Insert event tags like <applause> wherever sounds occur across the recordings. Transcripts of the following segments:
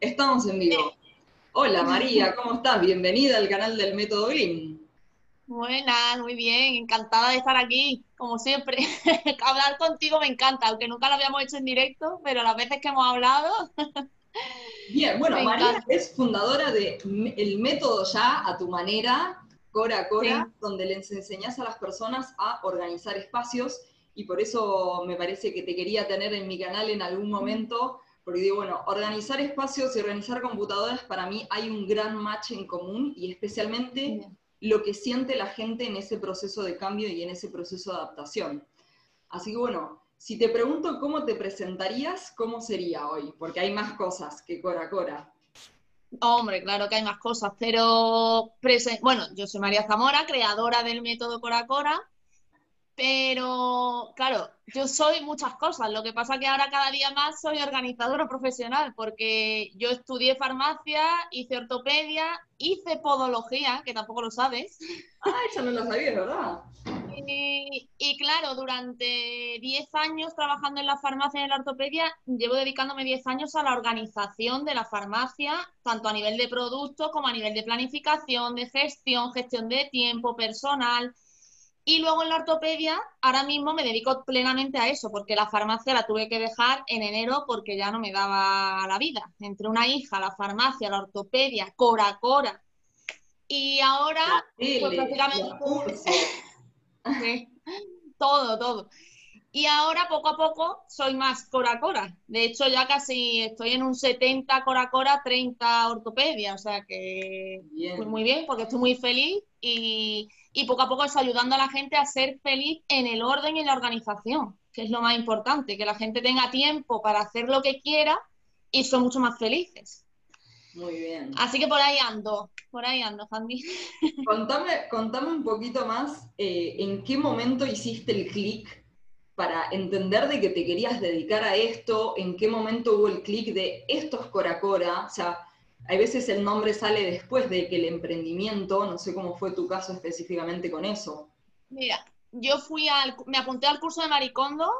Estamos en vivo. Hola María, ¿cómo estás? Bienvenida al canal del Método Green. Buenas, muy bien, encantada de estar aquí, como siempre. <laughs> Hablar contigo me encanta, aunque nunca lo habíamos hecho en directo, pero las veces que hemos hablado. <laughs> Bien, bueno, María es fundadora de El Método Ya a tu manera, Cora a Cora, donde les enseñas a las personas a organizar espacios y por eso me parece que te quería tener en mi canal en algún momento porque digo, bueno, organizar espacios y organizar computadoras, para mí hay un gran match en común y especialmente lo que siente la gente en ese proceso de cambio y en ese proceso de adaptación. Así que bueno, si te pregunto cómo te presentarías, ¿cómo sería hoy? Porque hay más cosas que Cora Cora. Hombre, claro que hay más cosas, pero bueno, yo soy María Zamora, creadora del método Cora Cora, pero, claro, yo soy muchas cosas. Lo que pasa que ahora cada día más soy organizadora profesional, porque yo estudié farmacia, hice ortopedia, hice podología, que tampoco lo sabes. Ah, eso no lo sabía, ¿verdad? Y, y, claro, durante 10 años trabajando en la farmacia y en la ortopedia, llevo dedicándome 10 años a la organización de la farmacia, tanto a nivel de productos como a nivel de planificación, de gestión, gestión de tiempo, personal. Y luego en la ortopedia, ahora mismo me dedico plenamente a eso, porque la farmacia la tuve que dejar en enero porque ya no me daba la vida. Entre una hija, la farmacia, la ortopedia, Cora Cora. Y ahora, pues prácticamente. <laughs> todo, todo. Y ahora poco a poco soy más Cora Cora. De hecho, ya casi estoy en un 70 Cora Cora, 30 ortopedia. O sea que muy bien, porque estoy muy feliz y y poco a poco eso ayudando a la gente a ser feliz en el orden y en la organización, que es lo más importante, que la gente tenga tiempo para hacer lo que quiera y son mucho más felices. Muy bien. Así que por ahí ando, por ahí ando, Fanny. Contame, contame un poquito más eh, en qué momento hiciste el clic para entender de que te querías dedicar a esto, en qué momento hubo el clic de esto es Cora Cora, o sea, hay veces el nombre sale después de que el emprendimiento, no sé cómo fue tu caso específicamente con eso. Mira, yo fui al, me apunté al curso de Maricondo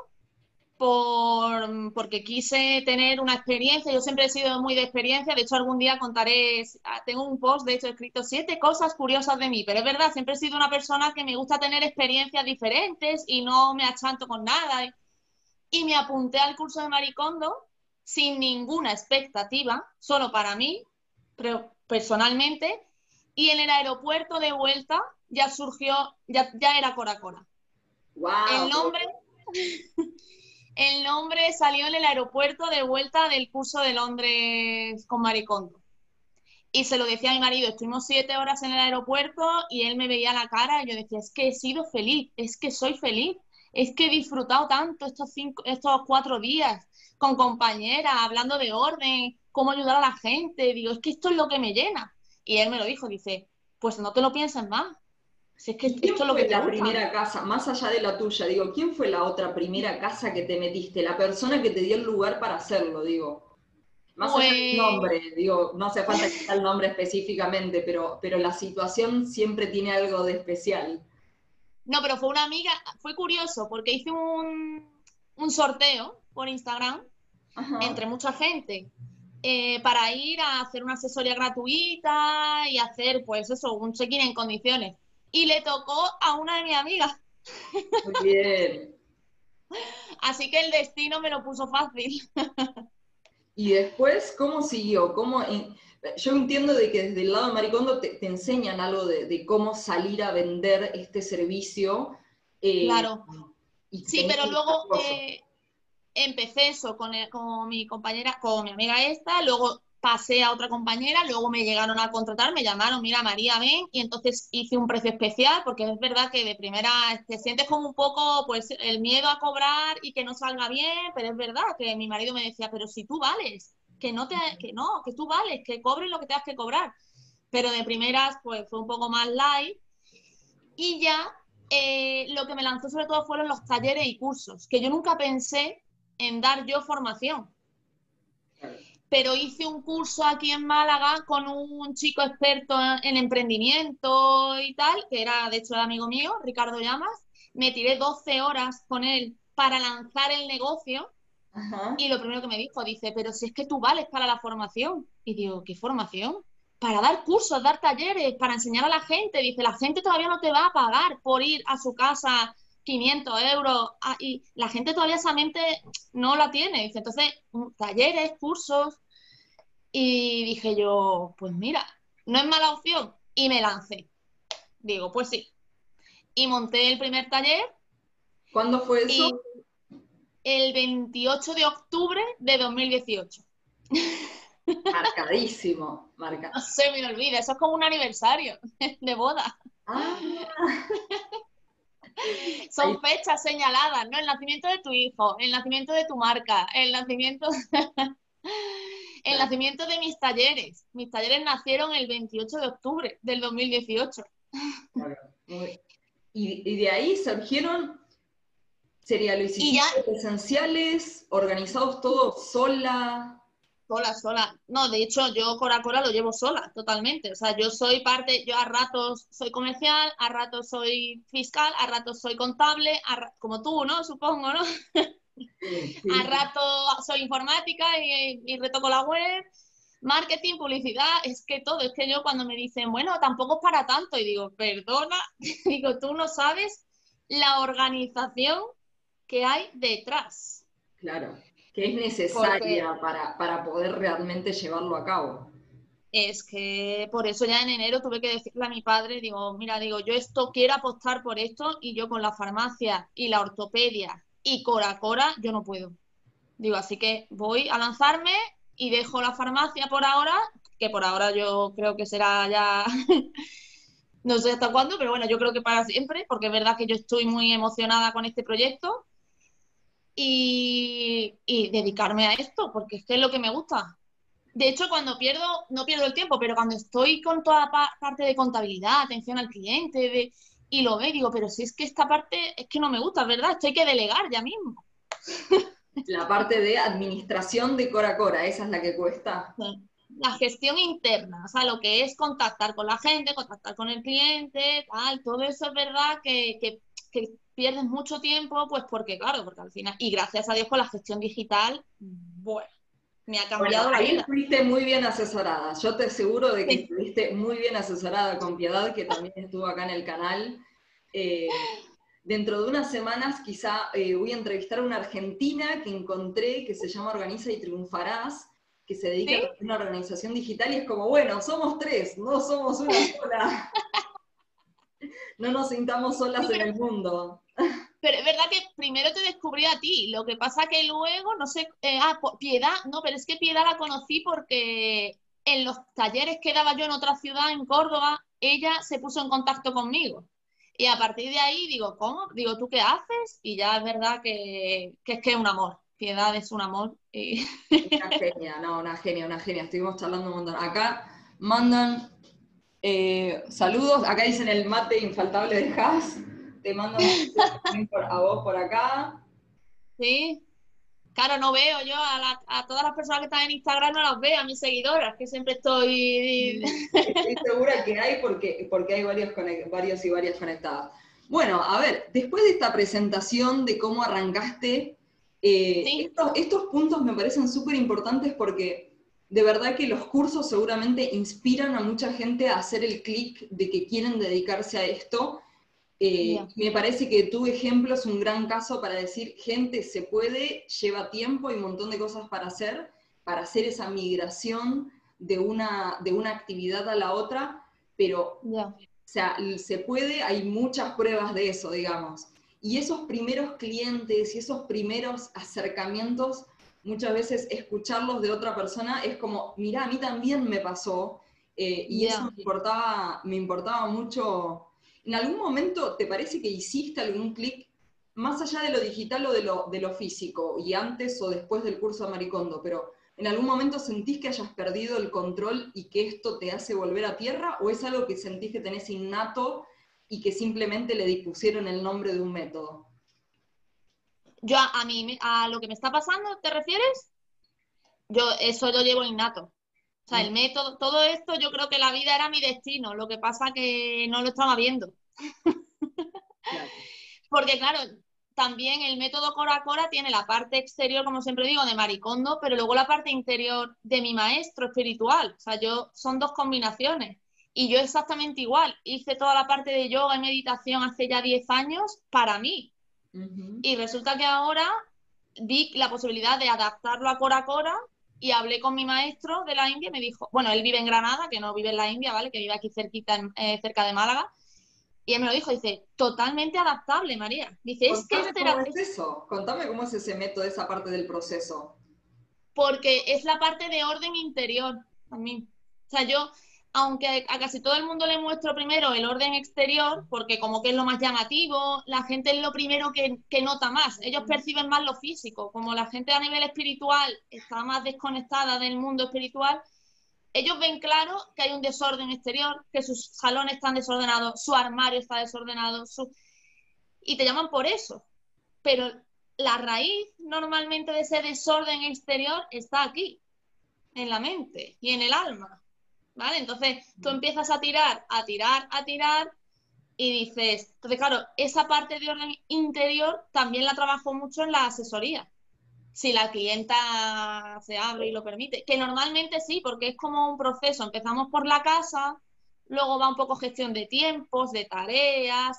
por, porque quise tener una experiencia, yo siempre he sido muy de experiencia, de hecho algún día contaré, tengo un post de hecho escrito siete cosas curiosas de mí, pero es verdad, siempre he sido una persona que me gusta tener experiencias diferentes y no me achanto con nada. Y me apunté al curso de Maricondo sin ninguna expectativa, solo para mí, pero personalmente, y en el aeropuerto de vuelta ya surgió, ya, ya era Cora Cora. El nombre, <laughs> el nombre salió en el aeropuerto de vuelta del curso de Londres con Maricondo. Y se lo decía a mi marido, estuvimos siete horas en el aeropuerto y él me veía la cara y yo decía, es que he sido feliz, es que soy feliz, es que he disfrutado tanto estos, cinco, estos cuatro días con compañeras, hablando de orden, cómo ayudar a la gente. Digo, es que esto es lo que me llena. Y él me lo dijo, dice, pues no te lo pienses más. Si es que esto es lo que la primera casa, más allá de la tuya? Digo, ¿quién fue la otra primera casa que te metiste? La persona que te dio el lugar para hacerlo, digo. Más allá del pues nombre, digo, no hace falta que sea el nombre específicamente, pero, pero la situación siempre tiene algo de especial. No, pero fue una amiga, fue curioso, porque hice un, un sorteo por Instagram entre mucha gente. Eh, para ir a hacer una asesoría gratuita y hacer, pues eso, un check-in en condiciones. Y le tocó a una de mis amigas. Muy bien. Así que el destino me lo puso fácil. y después, ¿cómo siguió? ¿Cómo, yo entiendo de que desde el lado de Maricondo te, enseñan algo de, cómo salir a vender este servicio. Eh, claro. Sí, pero luego empecé eso con, con mi compañera, con mi amiga esta, luego pasé a otra compañera, luego me llegaron a contratar, me llamaron, mira María, ven, y entonces hice un precio especial, porque es verdad que de primera te sientes como un poco, pues, el miedo a cobrar y que no salga bien, pero es verdad que mi marido me decía, pero si tú vales, que no, te, que no, que tú vales, que cobres lo que tengas que cobrar. Pero de primeras, pues, fue un poco más light. Y ya eh, lo que me lanzó sobre todo fueron los talleres y cursos, que yo nunca pensé en dar yo formación. Pero hice un curso aquí en Málaga con un chico experto en emprendimiento y tal, que era de hecho el amigo mío, Ricardo Llamas. Me tiré 12 horas con él para lanzar el negocio Y lo primero que me dijo, dice, pero si es que tú vales para la formación. Y digo, ¿qué formación? Para dar cursos, dar talleres, para enseñar a la gente. Dice, la gente todavía no te va a pagar por ir a su casa 500 euros ah, y la gente todavía esa mente no la tiene. Dice, entonces, mm, talleres, cursos. Y dije yo, pues mira, no es mala opción. Y me lancé. Digo, pues sí. Y monté el primer taller. ¿Cuándo fue eso? el 28 de octubre de 2018. Marcadísimo, marca. <laughs> No se me olvida, eso es como un aniversario <laughs> de boda. Ah. <laughs> Son fechas señaladas, ¿no? El nacimiento de tu hijo, el nacimiento de tu marca, el nacimiento, <laughs> el nacimiento de mis talleres. Mis talleres nacieron el 28 de octubre del 2018. Y, y de ahí surgieron Sería, ¿lo hiciste presenciales, organizados todos sola? Sola, sola. No, de hecho, yo Cora Cora lo llevo sola, totalmente. O sea, yo soy parte, yo a ratos soy comercial, a ratos soy fiscal, a ratos soy contable, como tú, ¿no? Supongo, ¿no? A ratos soy informática y, y retoco la web marketing, publicidad, es que todo, es que yo cuando me dicen, bueno, tampoco es para tanto, y digo, perdona, <laughs> digo, tú no sabes la organización que hay detrás. Claro, que es necesaria para, para poder realmente llevarlo a cabo. Es que por eso ya en enero tuve que decirle a mi padre, digo, mira, digo, yo esto quiero apostar por esto y yo con la farmacia y la ortopedia y Cora Cora, yo no puedo. Digo, así que voy a lanzarme y dejo la farmacia por ahora, que por ahora yo creo que será ya, <laughs> no sé hasta cuándo, pero bueno, yo creo que para siempre, porque es verdad que yo estoy muy emocionada con este proyecto y, dedicarme a esto, porque es que es lo que me gusta. De hecho, cuando pierdo, no pierdo el tiempo, pero cuando estoy con toda parte de contabilidad, atención al cliente, y lo veo, digo, pero si es que esta parte es que no me gusta, ¿verdad? Esto hay que delegar ya mismo. <laughs> La parte de administración de Cora Cora, esa es la que cuesta. La gestión interna, o sea, lo que es contactar con la gente, contactar con el cliente, tal, todo eso es verdad que, que, que pierdes mucho tiempo, pues porque, claro, porque al final, y gracias a Dios con la gestión digital, bueno, me ha cambiado la vida. Estuviste muy bien asesorada. Yo te aseguro de que estuviste muy bien asesorada con Piedad, que también estuvo acá en el canal. Eh, dentro de unas semanas quizá eh, voy a entrevistar a una argentina que encontré que se llama Organiza y Triunfarás, que se dedica a una organización digital y es como, bueno, somos tres, no somos una <laughs> sola. No nos sintamos solas en el mundo. Pero es verdad que primero te descubrí a ti, lo que pasa que luego, no sé, eh, ah, Piedad, no, pero es que Piedad la conocí porque en los talleres que daba yo en otra ciudad, en Córdoba, ella se puso en contacto conmigo. Y a partir de ahí digo, ¿cómo? Digo, ¿tú qué haces? Y ya es verdad que, es que es un amor. Piedad es un amor. Una genia, no, una genia, una genia. Estuvimos charlando un montón. Acá mandan eh, saludos. Acá dicen el mate infaltable de Haas te mando <laughs> a vos por acá. Sí. Claro, no veo yo a, todas las personas que están en Instagram, no las veo, a mis seguidoras, que siempre estoy... Estoy segura que hay porque, porque hay varios, varios y varias conectadas. Bueno, a ver, después de esta presentación de cómo arrancaste, eh, estos, puntos me parecen súper importantes porque de verdad que los cursos seguramente inspiran a mucha gente a hacer el clic de que quieren dedicarse a esto. Eh, me parece que tu ejemplo es un gran caso para decir, gente, se puede, lleva tiempo y un montón de cosas para hacer, para hacer esa migración de una, de una actividad a la otra, pero o sea, se puede, hay muchas pruebas de eso, digamos. Y esos primeros clientes y esos primeros acercamientos, muchas veces escucharlos de otra persona es como, mira, a mí también me pasó, eh, y eso me importaba, me importaba mucho ¿En algún momento te parece que hiciste algún clic más allá de lo digital o de lo, de lo físico, y antes o después del curso de Maricondo, pero ¿en algún momento sentís que hayas perdido el control y que esto te hace volver a tierra? ¿O es algo que sentís que tenés innato y que simplemente le dispusieron el nombre de un método? Yo a, mí, a lo que me está pasando, ¿te refieres? Yo eso lo llevo innato. O sea, el método, todo esto yo creo que la vida era mi destino, lo que pasa que no lo estaba viendo. Porque claro, también el método Cora Cora tiene la parte exterior, como siempre digo, de Maricondo, pero luego la parte interior de mi maestro espiritual. O sea, yo son dos combinaciones. Y yo exactamente igual. Hice toda la parte de yoga y meditación hace ya 10 años para mí. Y resulta que ahora vi la posibilidad de adaptarlo a Cora Cora y hablé con mi maestro de la India y me dijo, bueno, él vive en Granada, que no vive en la India, ¿vale? Que vive aquí cerquita, eh, cerca de Málaga. Y él me lo dijo, dice, totalmente adaptable, María. Dice, es que este ¿Cómo es eso? Contame cómo es ese método, esa parte del proceso. Porque es la parte de orden interior a mí. O sea, yo aunque a casi todo el mundo le muestro primero el orden exterior, porque como que es lo más llamativo, la gente es lo primero que, nota más. Ellos perciben más lo físico. Como la gente a nivel espiritual está más desconectada del mundo espiritual, ellos ven claro que hay un desorden exterior, que sus salones están desordenados, su armario está desordenado, y te llaman por eso. Pero la raíz normalmente de ese desorden exterior está aquí, en la mente y en el alma. ¿Vale? Entonces tú empiezas a tirar, a tirar, a tirar y dices, entonces claro, esa parte de orden interior también la trabajo mucho en la asesoría. Si la clienta se abre y lo permite, que normalmente sí, porque es como un proceso. Empezamos por la casa, luego va un poco gestión de tiempos, de tareas,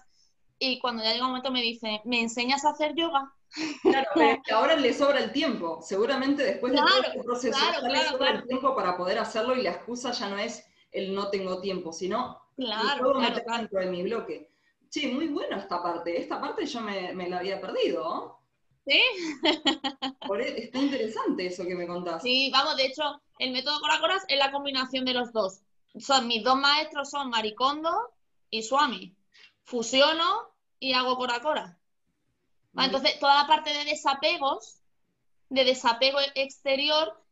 y cuando ya llega un momento me dice, ¿me enseñas a hacer yoga? Claro, <laughs> pero que ahora le sobra el tiempo. Seguramente después de todo este proceso le sobra el tiempo para poder hacerlo y la excusa ya no es el no tengo tiempo, sino claro, puedo meter dentro de mi bloque. Sí, muy bueno esta parte. Esta parte yo me, la había perdido. ¿Sí? <laughs> E, está interesante eso que me contás. Sí, vamos, de hecho, el método Coracoras es la combinación de los dos. Son mis dos maestros son Maricondo y Swami. Fusiono y hago Coracora. Entonces, toda la parte de desapegos, de desapego exterior,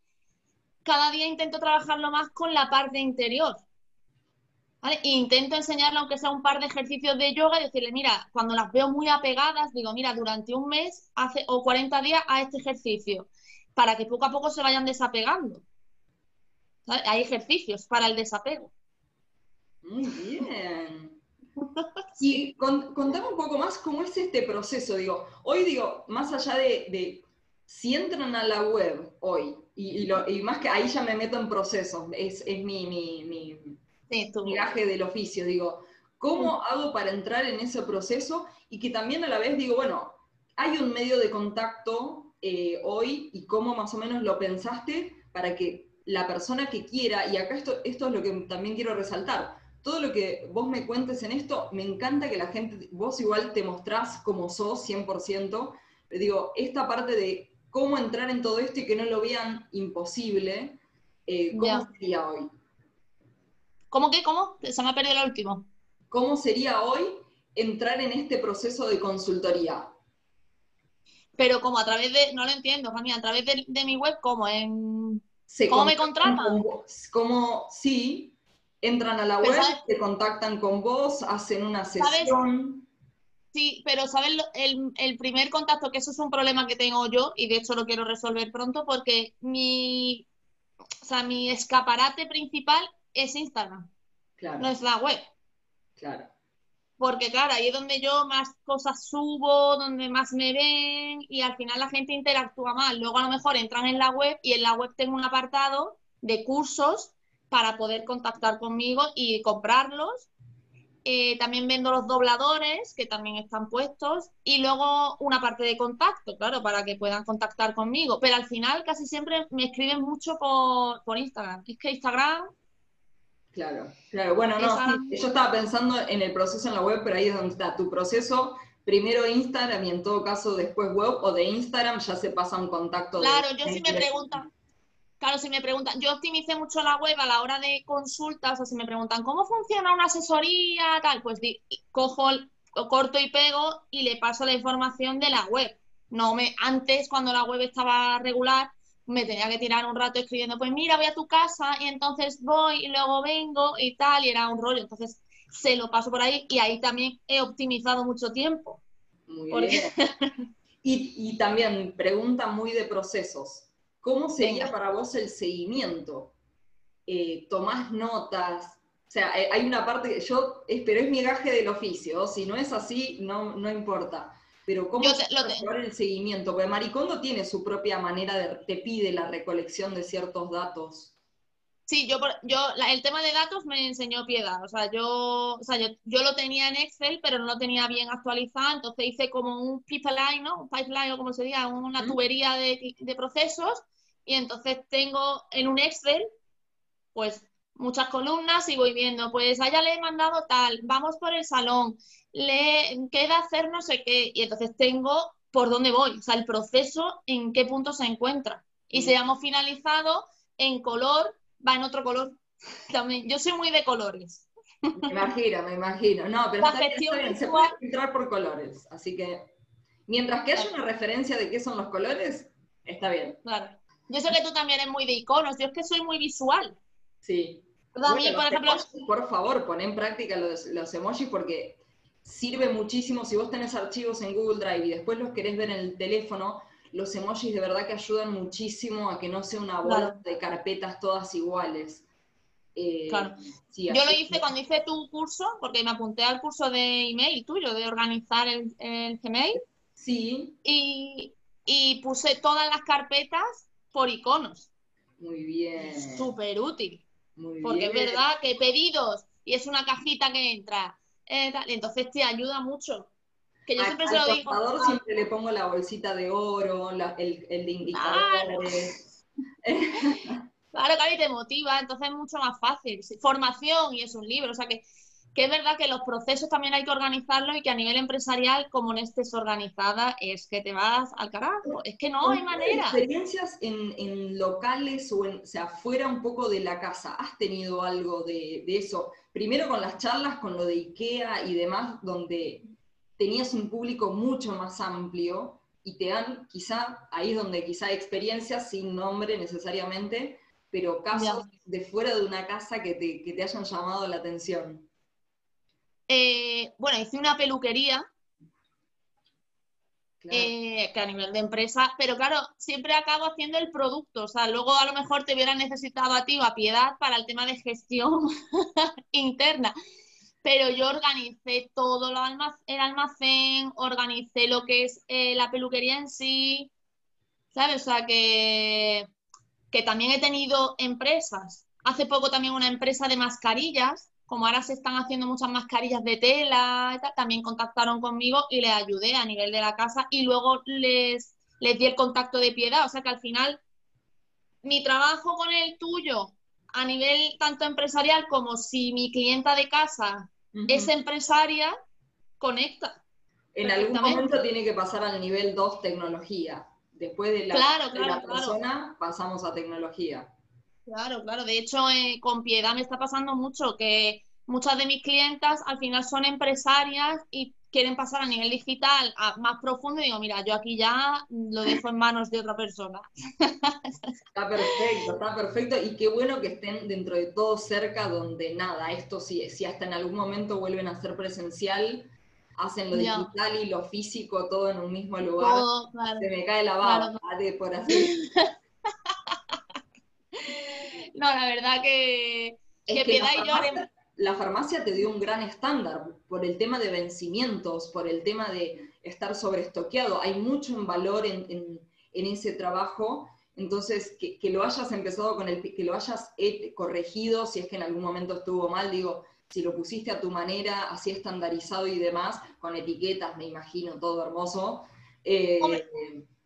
cada día intento trabajarlo más con la parte interior. ¿vale? E intento enseñarle, aunque sea un par de ejercicios de yoga, y decirle, mira, cuando las veo muy apegadas, digo, mira, durante un mes hace, o 40 días a este ejercicio, para que poco a poco se vayan desapegando. Hay ejercicios para el desapego. Muy bien. Y contame un poco más cómo es este proceso. Digo, hoy digo, más allá de, si entran a la web hoy, y, más que ahí ya me meto en procesos, es, mi, mi, viaje del oficio, digo, ¿cómo hago para entrar en ese proceso? Y que también a la vez digo, bueno, hay un medio de contacto eh, hoy y cómo más o menos lo pensaste para que la persona que quiera, y acá esto, esto es lo que también quiero resaltar, todo lo que vos me cuentes en esto, me encanta que la gente, vos igual te mostrás como sos 100%, pero digo, esta parte de cómo entrar en todo esto y que no lo vean imposible, eh, ¿cómo sería hoy? ¿Cómo que? ¿Cómo? Se me ha perdido el último. ¿Cómo sería hoy entrar en este proceso de consultoría? Pero como a través de, no lo entiendo, Jamia, a través de, mi web, ¿cómo? En, ¿Cómo me contratan? ¿Cómo? Sí, Entran a la web, te contactan con vos, hacen una sesión. Sí, pero ¿sabes? El, primer contacto, que eso es un problema que tengo yo y de hecho lo quiero resolver pronto porque mi, o sea, mi escaparate principal es Instagram. Claro. No es la web. Claro. Porque claro, ahí es donde yo más cosas subo, donde más me ven y al final la gente interactúa más. Luego a lo mejor entran en la web y en la web tengo un apartado de cursos para poder contactar conmigo y comprarlos. Eh, también vendo los dobladores, que también están puestos, y luego una parte de contacto, claro, para que puedan contactar conmigo. Pero al final casi siempre me escriben mucho por, por Instagram. Es que Instagram... Claro, claro. Bueno, no, yo estaba pensando en el proceso en la web, pero ahí es donde está tu proceso. Primero Instagram y en todo caso después web o de Instagram ya se pasa un contacto. Claro, yo sí me preguntan, Claro, si me preguntan, yo optimicé mucho la web a la hora de consultas, o si me preguntan cómo funciona una asesoría, tal, pues cojo, corto y pego y le paso la información de la web. No me, antes, cuando la web estaba regular, me tenía que tirar un rato escribiendo, pues mira, voy a tu casa y entonces voy y luego vengo y tal, y era un rollo. Entonces se lo paso por ahí y ahí también he optimizado mucho tiempo. Muy bien. <laughs> y, y también pregunta muy de procesos. ¿Cómo sería para vos el seguimiento? Eh, ¿Tomás notas? O sea, eh, hay una parte que yo, pero es mi gaje del oficio, si no es así, no, no importa. Pero ¿cómo se el seguimiento? Porque Maricondo tiene su propia manera de, te pide la recolección de ciertos datos. Sí, yo, yo el tema de datos me enseñó Piedad. O sea, yo, o sea yo, lo tenía en Excel, pero no lo tenía bien actualizado. Entonces hice como un pipeline, ¿no? Un pipeline o como se diga, una tubería de, de procesos. Y entonces tengo en un Excel, pues muchas columnas y voy viendo, pues allá le he mandado tal, vamos por el salón, le queda hacer no sé qué, y entonces tengo por dónde voy, o sea, el proceso en qué punto se encuentra. Y si hemos finalizado en color, va en otro color. <laughs> También, yo soy muy de colores. Me imagino, me imagino. No, pero está bien, se puede filtrar por colores, así que mientras que haya una referencia de qué son los colores, está bien. Claro. Yo sé que tú también eres muy de iconos, yo es que soy muy visual. Sí. por favor, pon en práctica los, los emojis porque sirve muchísimo. Si vos tenés archivos en Google Drive y después los querés ver en el teléfono, los emojis de verdad que ayudan muchísimo a que no sea una bola de carpetas todas iguales. Eh, claro. Yo lo hice cuando hice tu curso, porque me apunté al curso de email tuyo, de organizar el, Gmail. Sí. Y, y, puse todas las carpetas por iconos. Muy bien. Súper útil. Porque es verdad que pedidos y es una cajita que entra. Eh, entonces te ayuda mucho. Que yo siempre se lo digo. Al siempre le pongo la bolsita de oro, el, de indicadores. <laughs> Claro. claro, y te motiva, entonces es mucho más fácil. Formación y es un libro, o sea que que es verdad que los procesos también hay que organizarlos y que a nivel empresarial, como no estés organizada, es que te vas al carajo. Es que no hay manera. ¿Experiencias en, locales o, en, sea, fuera un poco de la casa? ¿Has tenido algo de, eso? Primero con las charlas, con lo de IKEA y demás, donde tenías un público mucho más amplio y te dan quizá, ahí es donde quizá experiencias sin nombre necesariamente, pero casos de fuera de una casa que te, que te hayan llamado la atención. Eh, bueno, hice una peluquería, eh, que a nivel de empresa, pero claro, siempre acabo haciendo el producto, o sea, luego a lo mejor te hubiera necesitado a ti o a piedad para el tema de gestión <laughs> interna, pero yo organicé todo el almacén, organicé lo que es eh, la peluquería en sí, ¿sabes? O sea, que, que también he tenido empresas. Hace poco también una empresa de mascarillas como ahora se están haciendo muchas mascarillas de tela, también contactaron conmigo y les ayudé a nivel de la casa y luego les, les di el contacto de piedad. O sea que al final mi trabajo con el tuyo a nivel tanto empresarial como si mi clienta de casa es empresaria, conecta. En algún momento tiene que pasar al nivel 2 tecnología. Después de la, de la persona pasamos a tecnología. Claro, claro. De hecho, eh, con Piedad me está pasando mucho que muchas de mis clientas al final son empresarias y quieren pasar a nivel digital a más profundo y digo, mira, yo aquí ya lo dejo en manos de otra persona. <laughs> Está perfecto, está perfecto y qué bueno que estén dentro de todo cerca donde nada, esto sí, si hasta en algún momento vuelven a ser presencial, hacen lo digital y lo físico todo en un mismo lugar, se me cae la baba por así. <laughs> No, la verdad que, que, la, farmacia, te dio un gran estándar por el tema de vencimientos, por el tema de estar sobreestoqueado. Hay mucho en valor en, ese trabajo. Entonces, que, lo hayas empezado con el, que lo hayas eh, corregido, si es que en algún momento estuvo mal, digo, si lo pusiste a tu manera, así estandarizado y demás, con etiquetas, me imagino, todo hermoso. Eh,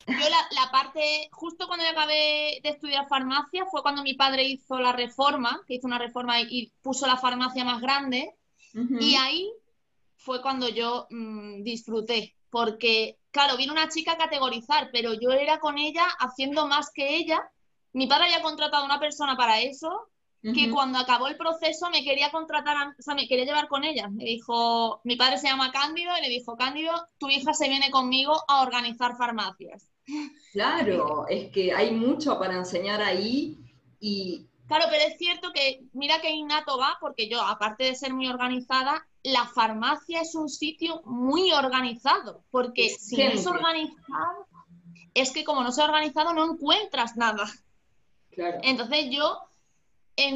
yo la, parte, justo cuando yo acabé de estudiar farmacia, fue cuando mi padre hizo la reforma, que hizo una reforma y, puso la farmacia más grande, y ahí fue cuando yo mm, disfruté, porque, claro, vino una chica a categorizar, pero yo era con ella haciendo más que ella. Mi padre había contratado a una persona para eso, que cuando acabó el proceso me quería contratar, o sea, me quería llevar con ella. Me dijo, mi padre se llama Cándido y le dijo, Cándido, tu hija se viene conmigo a organizar farmacias. Claro, es que hay mucho para enseñar ahí y... Claro, pero es cierto que, mira que innato va, porque yo, aparte de ser muy organizada, la farmacia es un sitio muy organizado, porque si no es organizado, es que como no se ha organizado no encuentras nada. Claro. Entonces yo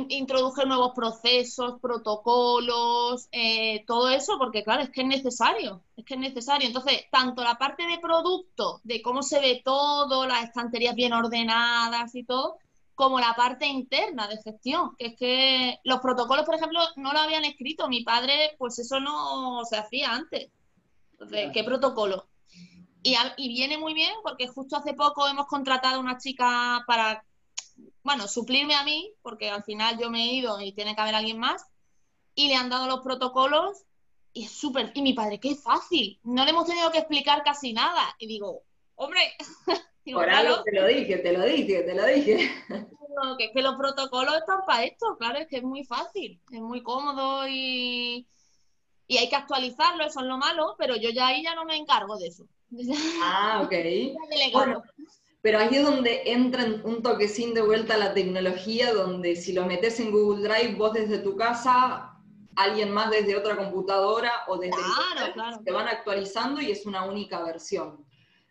introduje nuevos procesos, protocolos, eh, todo eso, porque claro, es que es necesario, es que es necesario. Entonces, tanto la parte de producto, de cómo se ve todo, las estanterías bien ordenadas y todo, como la parte interna de gestión, que es que los protocolos, por ejemplo, no lo habían escrito. Mi padre, pues eso no se hacía antes. Entonces, ¿qué protocolo? Y, y viene muy bien porque justo hace poco hemos contratado a una chica para bueno, suplirme a mí, porque al final yo me he ido y tiene que haber alguien más, y le han dado los protocolos y es súper, y mi padre, qué fácil, no le hemos tenido que explicar casi nada. Y digo, hombre, <laughs> por algo te lo dije, te lo dije, te lo dije. <laughs> que es que los protocolos están para esto, claro, es que es muy fácil, es muy cómodo y, y hay que actualizarlo, eso es lo malo, pero yo ya ahí ya no me encargo de eso. <laughs> Ah, ok. bueno, pero ahí es donde entra un toquecín de vuelta a la tecnología, donde si lo metes en Google Drive, vos desde tu casa, alguien más desde otra computadora o desde claro, te van actualizando y es una única versión,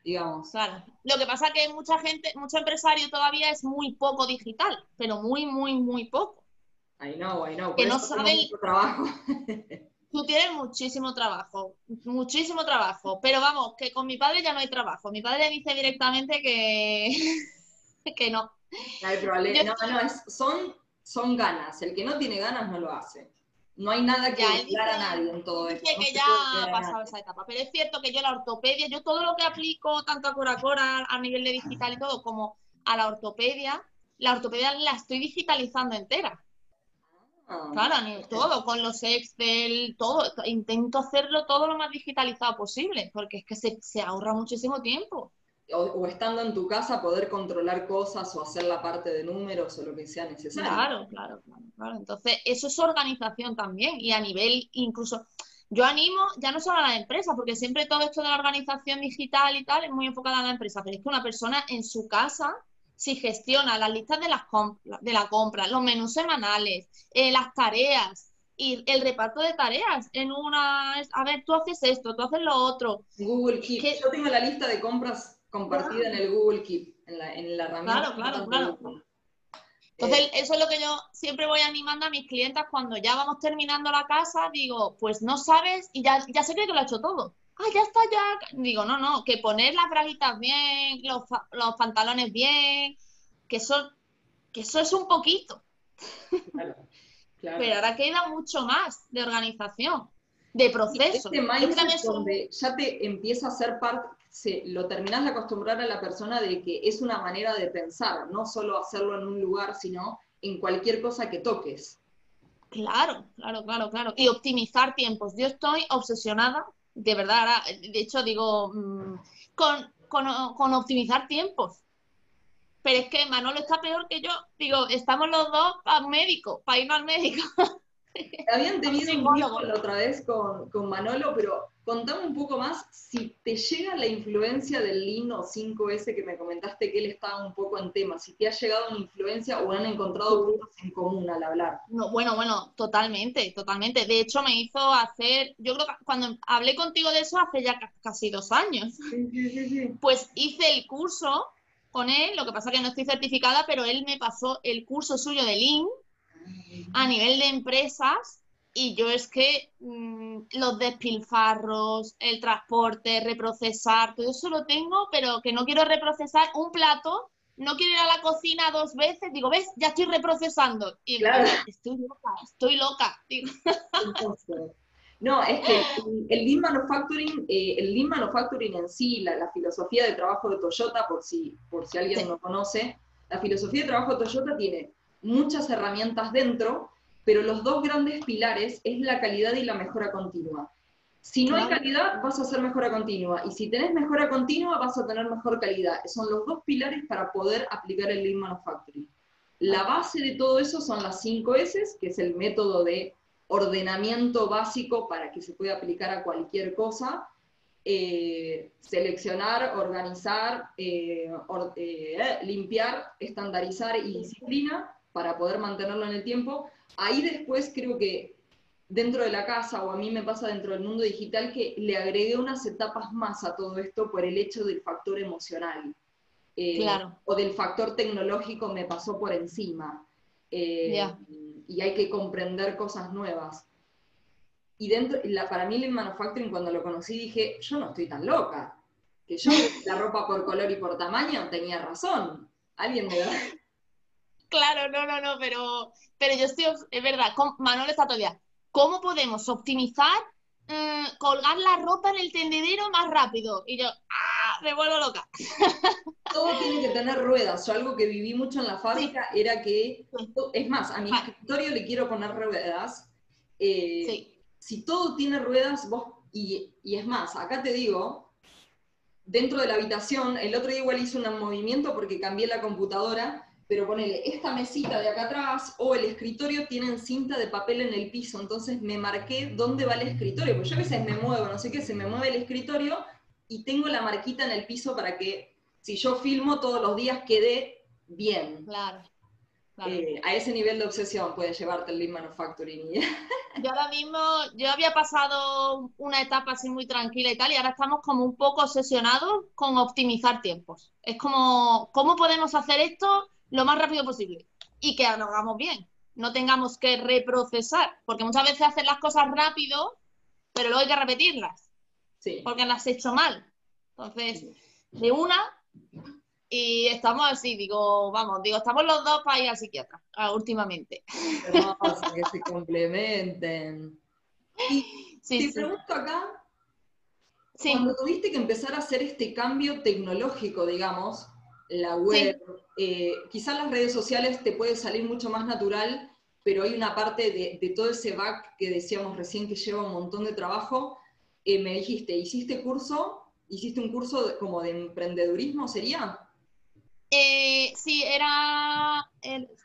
digamos. Claro. Lo que pasa es que mucha gente, mucho empresario todavía es muy poco digital, pero muy, muy, muy poco. I know, I know. que no saben... trabajo. <laughs> Tú tienes muchísimo trabajo, muchísimo trabajo, pero vamos, que con mi padre ya no hay trabajo. Mi padre dice directamente que, <laughs> que no. No hay problema, no, no, son, son ganas. El que no tiene ganas no lo hace. No hay nada que ayudar a nadie en todo esto. Dice que ya ha pasado esa etapa, pero es cierto que yo la ortopedia, yo todo lo que aplico, tanto a Cora Cora, a nivel de digital y todo, como a la ortopedia, la ortopedia la estoy digitalizando entera. Claro, todo, con los Excel, todo. Intento hacerlo todo lo más digitalizado posible, porque es que se, ahorra muchísimo tiempo. O, estando en tu casa poder controlar cosas o hacer la parte de números o lo que sea necesario. Claro, claro, claro, Entonces, eso es organización también y a nivel incluso, yo animo ya no solo a la empresa, porque siempre todo esto de la organización digital y tal es muy enfocada a la empresa, pero es que una persona en su casa si gestiona las listas de, las de la compra, los menús semanales, eh, las tareas y el reparto de tareas en una... A ver, tú haces esto, tú haces lo otro. Google Keep. Yo tengo la lista de compras compartida en el Google Keep, en la, en la herramienta. Claro, claro, claro. Entonces, eh, eso es lo que yo siempre voy animando a mis clientes cuando ya vamos terminando la casa, digo, pues no sabes y ya, ya sé que lo ha hecho todo ah, ya está, ya. Digo, no, no, que poner las braguitas bien, los, pantalones bien, que eso, que eso es un poquito. Claro, Pero ahora queda mucho más de organización, de proceso. Este mindset donde ya te empieza a ser parte, se, lo terminas de acostumbrar a la persona de que es una manera de pensar, no solo hacerlo en un lugar, sino en cualquier cosa que toques. Claro, claro, claro, claro. Y optimizar tiempos. Yo estoy obsesionada de verdad, de hecho digo, mm, con, con, optimizar tiempos. Pero es que Manolo está peor que yo. Digo, estamos los dos para médico, para ir al médico. Habían tenido <laughs> un la otra vez con, con Manolo, pero Contame un poco más si te llega la influencia del Lino 5S que me comentaste que él estaba un poco en tema, si te ha llegado una influencia o han encontrado puntos en común al hablar. No, bueno, bueno, totalmente, totalmente. De hecho, me hizo hacer, yo creo que cuando hablé contigo de eso hace ya casi dos años, pues hice el curso con él, lo que pasa que no estoy certificada, pero él me pasó el curso suyo de Lean a nivel de empresas y yo es que mm, los despilfarros, el transporte, reprocesar, todo eso lo tengo, pero que no quiero reprocesar un plato, no quiero ir a la cocina dos veces, digo, ¿ves? Ya estoy reprocesando. Y claro. estoy loca, estoy loca. No, es que el Lean Manufacturing, eh, el Lean Manufacturing en sí, la, filosofía de trabajo de Toyota, por si, por si alguien no conoce, la filosofía de trabajo de Toyota tiene muchas herramientas dentro pero los dos grandes pilares es la calidad y la mejora continua. Si no hay calidad, vas a hacer mejora continua. Y si tenés mejora continua, vas a tener mejor calidad. Son los dos pilares para poder aplicar el Lean Manufacturing. La base de todo eso son las 5 S, que es el método de ordenamiento básico para que se pueda aplicar a cualquier cosa. Eh, seleccionar, organizar, eh, eh, limpiar, estandarizar y disciplina para poder mantenerlo en el tiempo. Ahí después creo que dentro de la casa, o a mí me pasa dentro del mundo digital, que le agregué unas etapas más a todo esto por el hecho del factor emocional. Eh, o del factor tecnológico me pasó por encima. eh, y hay que comprender cosas nuevas. Y dentro, la, para mí el manufacturing cuando lo conocí dije, yo no estoy tan loca, que yo la ropa por color y por tamaño tenía razón. ¿Alguien me da? Claro, no, no, no, pero, pero yo estoy, es verdad, Manuel está todavía. ¿Cómo podemos optimizar eh, colgar la ropa en el tendedero más rápido? Y yo, ¡ah! Me vuelvo loca. <laughs> Todo tiene que tener ruedas. Yo algo que viví mucho en la fábrica era que, es más, a mi escritorio le quiero poner ruedas. Eh, si todo tiene ruedas, vos, y, y es más, acá te digo, dentro de la habitación, el otro día igual hice un movimiento porque cambié la computadora pero ponele, esta mesita de acá atrás o el escritorio tienen cinta de papel en el piso, entonces me marqué dónde va el escritorio, porque yo a veces me muevo, no sé qué, se me mueve el escritorio y tengo la marquita en el piso para que si yo filmo todos los días quede bien. Claro. Eh, a ese nivel de obsesión puede llevarte el Lean Manufacturing. <laughs> yo ahora mismo, yo había pasado una etapa así muy tranquila y tal, y ahora estamos como un poco obsesionados con optimizar tiempos. Es como, ¿cómo podemos hacer esto lo más rápido posible y que lo hagamos bien. No tengamos que reprocesar, porque muchas veces hacen las cosas rápido, pero luego hay que repetirlas, sí. porque las has hecho mal. Entonces, de una, y estamos así, digo, vamos, digo, estamos los dos para ir al psiquiatra, últimamente. <laughs> que se complementen. Y te pregunto acá, cuando tuviste que empezar a hacer este cambio tecnológico, digamos, la web, eh, quizás las redes sociales te puede salir mucho más natural, pero hay una parte de, todo ese back que decíamos recién que lleva un montón de trabajo. Eh, me dijiste, ¿hiciste curso? ¿Hiciste un curso como de emprendedurismo, sería? Eh, sí, era,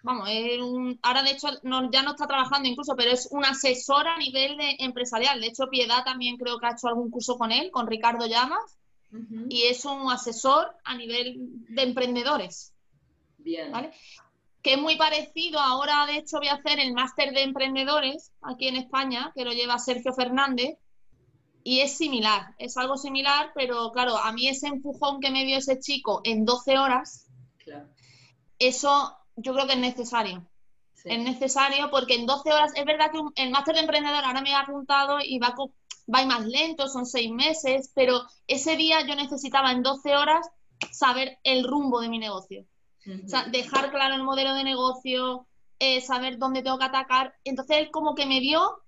vamos, ahora de hecho ya no está trabajando incluso, pero es un asesor a nivel de empresarial. De hecho, Piedad también creo que ha hecho algún curso con él, con Ricardo Llamas y es un asesor a nivel de emprendedores. Bien. ¿vale? Que es muy parecido, ahora de hecho voy a hacer el máster de emprendedores aquí en España, que lo lleva Sergio Fernández, y es similar, es algo similar, pero claro, a mí ese empujón que me dio ese chico en 12 horas, eso yo creo que es necesario. Es necesario porque en 12 horas, es verdad que el máster de emprendedor ahora me ha apuntado y va con va más lento, son seis meses, pero ese día yo necesitaba en 12 horas saber el rumbo de mi negocio. O sea, dejar claro el modelo de negocio, eh, saber dónde tengo que atacar. Entonces él como que me dio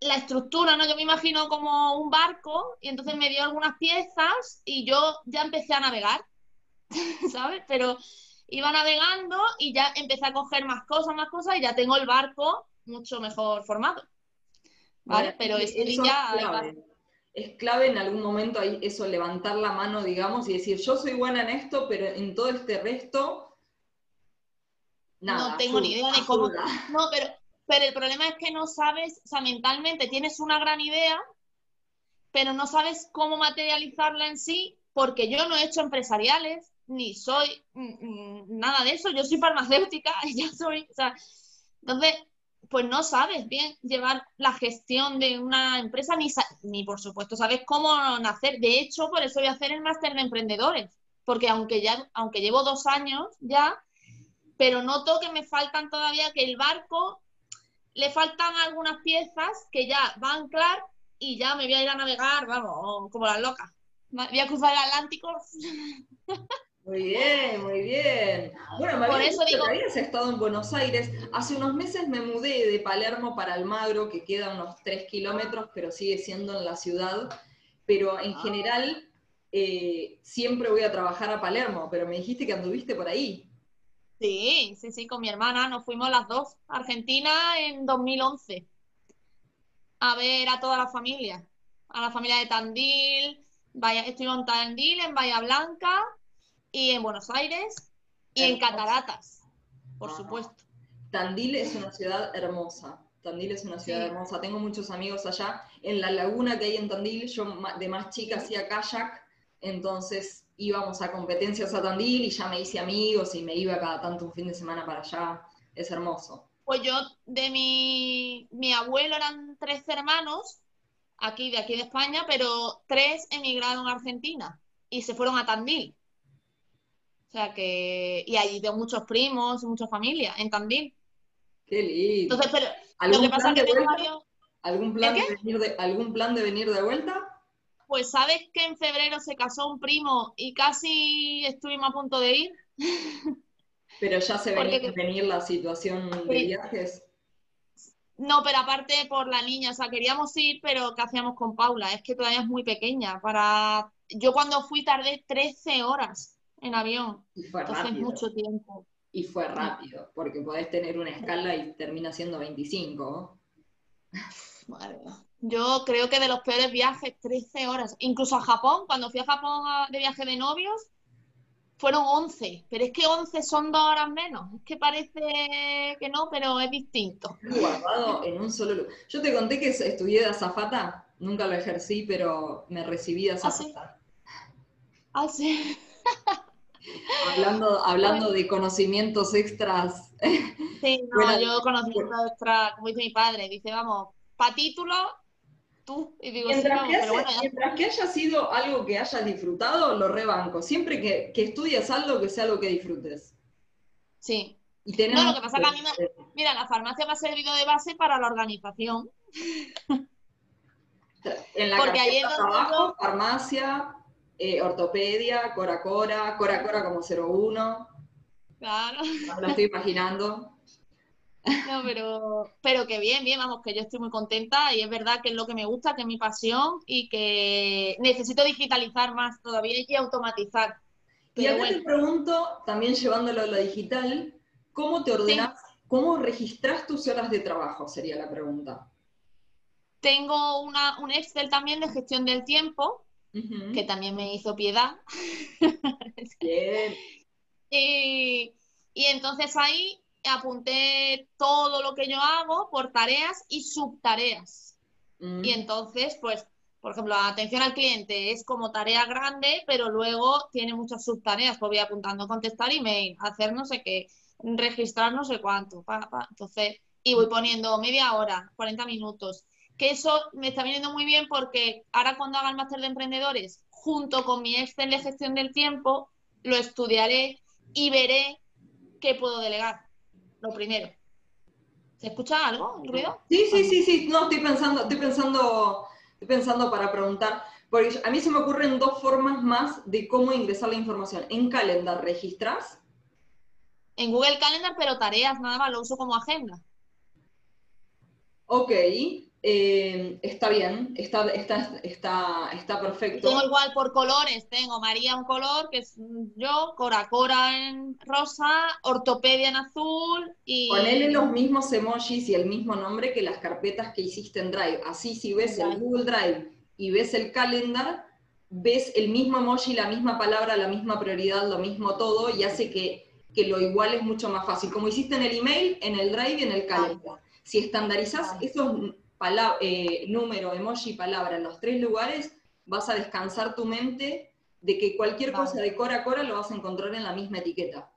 la estructura, ¿no? Yo me imagino como un barco y entonces me dio algunas piezas y yo ya empecé a navegar, <laughs> ¿sabes? Pero iba navegando y ya empecé a coger más cosas, más cosas y ya tengo el barco mucho mejor formado. ¿Vale? Pero es clave. Es clave en algún momento ahí eso, levantar la mano, digamos, y decir, yo soy buena en esto, pero en todo este resto, nada. No tengo ni idea de cómo. <laughs> No, pero, pero el problema es que no sabes, o sea, mentalmente tienes una gran idea, pero no sabes cómo materializarla en sí, porque yo no he hecho empresariales, ni soy mm, mm, nada de eso, yo soy farmacéutica, <laughs> ya soy, o sea, entonces pues no sabes bien llevar la gestión de una empresa, ni, ni por supuesto sabes cómo nacer. De hecho, por eso voy a hacer el máster de emprendedores, porque aunque, ya, aunque llevo dos años ya, pero noto que me faltan todavía, que el barco le faltan algunas piezas que ya va a anclar y ya me voy a ir a navegar, vamos, como las locas. Voy a cruzar el Atlántico. <laughs> Muy bien, muy bien. Bueno, me dicho que habías estado en Buenos Aires. Hace unos meses me mudé de Palermo para Almagro, que queda unos tres kilómetros, pero sigue siendo en la ciudad. Pero en ah. general eh, siempre voy a trabajar a Palermo, pero me dijiste que anduviste por ahí. Sí, sí, sí, con mi hermana nos fuimos las dos a Argentina en 2011 a ver a toda la familia, a la familia de Tandil, vaya, estuvimos en Tandil, en Bahía Blanca y en Buenos Aires y en Cataratas, por supuesto. Tandil es una ciudad hermosa. Tandil es una ciudad hermosa. Tengo muchos amigos allá. En la laguna que hay en Tandil, yo de más chica hacía kayak, entonces íbamos a competencias a Tandil y ya me hice amigos y me iba cada tanto un fin de semana para allá. Es hermoso. Pues yo, de mi, mi abuelo eran tres hermanos, aquí de aquí de España, pero tres emigraron a Argentina y se fueron a Tandil. O sea que, y allí tengo muchos primos, mucha familia en Tandil. Qué lindo. Entonces, pero lo que pasa es que tengo varios... ¿Algún plan, de venir de, ¿Algún plan de venir de vuelta? Pues sabes que en febrero se casó un primo y casi estuvimos a punto de ir. <laughs> Pero ya se venía venir la situación de viajes. No, pero aparte por la niña, o sea, queríamos ir, pero ¿qué hacíamos con Paula? Es que todavía es muy pequeña. Para Yo cuando fui tardé 13 horas en avión. Y fue Entonces, rápido. mucho tiempo. Y fue rápido, porque podés tener una escala y termina siendo 25. Madre. Yo creo que de los peores viajes, 13 horas. Incluso a Japón, cuando fui a Japón de viaje de novios, fueron 11. Pero es que 11 son dos horas menos. Es que parece que no, pero es distinto. Guardado en un solo lugar. Yo te conté que estudié de azafata. Nunca lo ejercí, pero me recibí de azafata. Ah, sí. <laughs> hablando hablando de conocimientos extras. Sí, <laughs> no, yo conocimientos extras, como dice mi padre, dice, vamos, para título, tú. Y digo, mientras, sí, que, bueno, mientras que haya sido algo que hayas disfrutado, lo rebanco. Siempre que, que estudias algo, que sea algo que disfrutes. Sí. Y tenemos no, lo que pasa es que a mí me, mira, la farmacia me ha servido de base para la organización. <laughs> En la Porque ahí es carpeta donde trabajo, yo- farmacia, eh, ortopedia, Cora Cora, Cora Cora como 01. Claro. Me lo estoy imaginando. No, pero, pero que bien, bien, vamos, que yo estoy muy contenta y es verdad que es lo que me gusta, que es mi pasión y que necesito digitalizar más todavía y automatizar. Y acá te bueno, pregunto, también llevándolo a lo digital, ¿cómo te ordenas, cómo registras tus horas de trabajo? Sería la pregunta. tengo una, un Excel también de gestión del tiempo, Que también me hizo piedad. <laughs> Bien. Y, y entonces ahí apunté todo lo que yo hago por tareas y subtareas. Mm. Y entonces, pues, por ejemplo, la atención al cliente es como tarea grande, pero luego tiene muchas subtareas. Pues voy apuntando contestar email, hacer no sé qué, registrar no sé cuánto. pa, pa. Entonces, y voy poniendo media hora, 40 minutos. Que eso me está viniendo muy bien porque ahora cuando haga el máster de emprendedores, junto con mi Excel de gestión del tiempo, lo estudiaré y veré qué puedo delegar. Lo primero. ¿Se escucha algo? ¿El ruido? Sí, sí, sí, sí. No, estoy pensando, estoy pensando, estoy pensando para preguntar. Porque a mí se me ocurren dos formas más de cómo ingresar la información. En Calendar, ¿registras? En Google Calendar, pero tareas nada más, lo uso como agenda. Ok, eh, está bien, está, está, está, está perfecto. Tengo igual por colores, tengo María un color, que es yo, Cora Cora en rosa, ortopedia en azul y... Ponele los mismos emojis y el mismo nombre que las carpetas que hiciste en Drive. Así si ves el. Google Drive y ves el calendar, ves el mismo emoji, la misma palabra, la misma prioridad, lo mismo todo, y hace que, que lo igual es mucho más fácil. Como hiciste en el email, en el Drive y en el calendar. Si estandarizás esos eh, número, emoji y palabra en los tres lugares, vas a descansar tu mente de que cualquier Vale. cosa de cora a cora lo vas a encontrar en la misma etiqueta.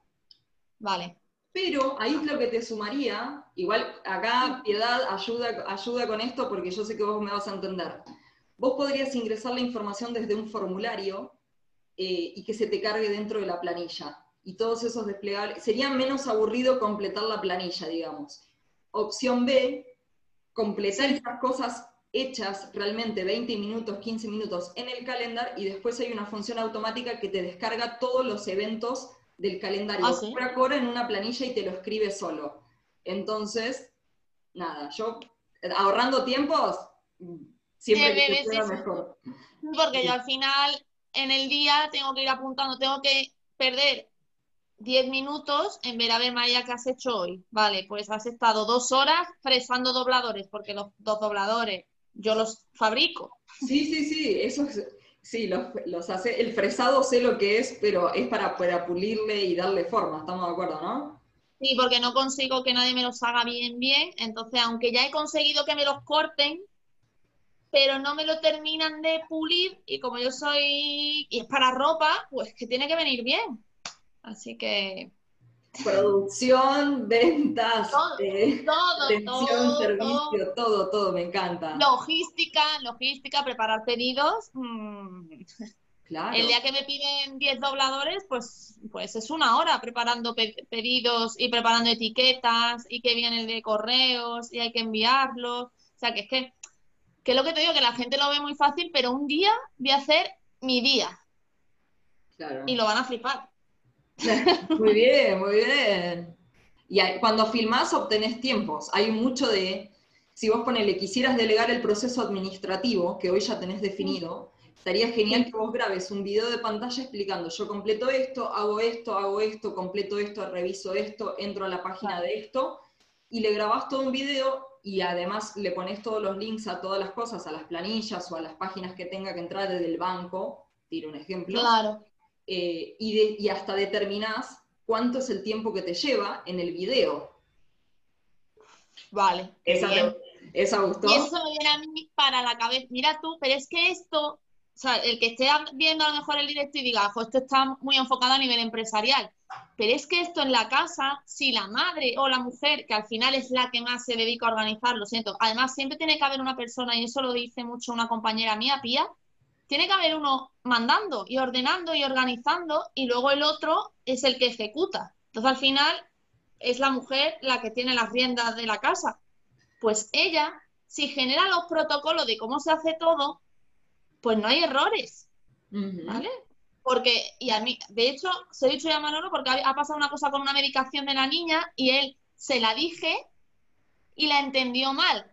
Vale, Pero ahí lo que te sumaría, igual acá Piedad ayuda, ayuda con esto porque yo sé que vos me vas a entender. Vos podrías ingresar la información desde un formulario eh, y que se te cargue dentro de la planilla. Y todos esos desplegables. Sería menos aburrido completar la planilla, digamos. Opción B, completar estas cosas hechas realmente 20 minutos, 15 minutos en el calendar y después hay una función automática que te descarga todos los eventos del calendario Ah, ¿sí? por en una planilla y te lo escribe solo. Entonces, nada, yo ahorrando tiempos, siempre Sí, que sí. mejor. porque yo al final en el día tengo que ir apuntando, tengo que perder 10 minutos en ver a ver María qué has hecho hoy. Vale, pues has estado dos horas fresando dobladores, porque los dos dobladores yo los fabrico. Sí, sí, sí, eso es, sí, los, los hace, el fresado sé lo que es, pero es para, para pulirle y darle forma, estamos de acuerdo, ¿no? Sí, porque no consigo que nadie me los haga bien, bien. Entonces, aunque ya he conseguido que me los corten, pero no me lo terminan de pulir y como yo soy, y es para ropa, pues que tiene que venir bien. Así que Producción, ventas, Todo, eh, todo, atención, todo, servicio, todo, todo, me encanta. logística, logística, preparar pedidos. mm, El día que me piden 10 dobladores, pues, pues es una hora preparando pedidos y preparando etiquetas y que vienen de correos y hay que enviarlos. O sea, que es que, que es lo que te digo, que la gente lo ve muy fácil, pero un día voy a hacer mi día. Y lo van a flipar. <laughs> Muy bien, muy bien. Y cuando filmás obtenés tiempos. Hay mucho de, si vos ponele, quisieras delegar el proceso administrativo, que hoy ya tenés definido, estaría genial que vos grabes un video de pantalla explicando, yo completo esto, hago esto, hago esto, completo esto, reviso esto, entro a la página de esto, y le grabás todo un video y además le pones todos los links a todas las cosas, a las planillas o a las páginas que tenga que entrar desde el banco, tiro un ejemplo. Claro. Eh, y, hasta determinás cuánto es el tiempo que te lleva en el video. Vale. Esa, esa gustó. Y eso me viene a mí para la cabeza. Mira tú, pero es que esto, o sea, el que esté viendo a lo mejor el directo y diga, esto está muy enfocado a nivel empresarial. Pero es que esto en la casa, si la madre o la mujer, que al final es la que más se dedica a organizar, lo siento, además siempre tiene que haber una persona, y eso lo dice mucho una compañera mía, Pía, tiene que haber uno mandando y ordenando y organizando y luego el otro es el que ejecuta. Entonces al final es la mujer la que tiene las riendas de la casa. Pues ella, si genera los protocolos de cómo se hace todo, pues no hay errores. ¿Vale? Porque, y a mí, de hecho, se he dicho ya a Manolo porque ha pasado una cosa con una medicación de la niña y él se la dije y la entendió mal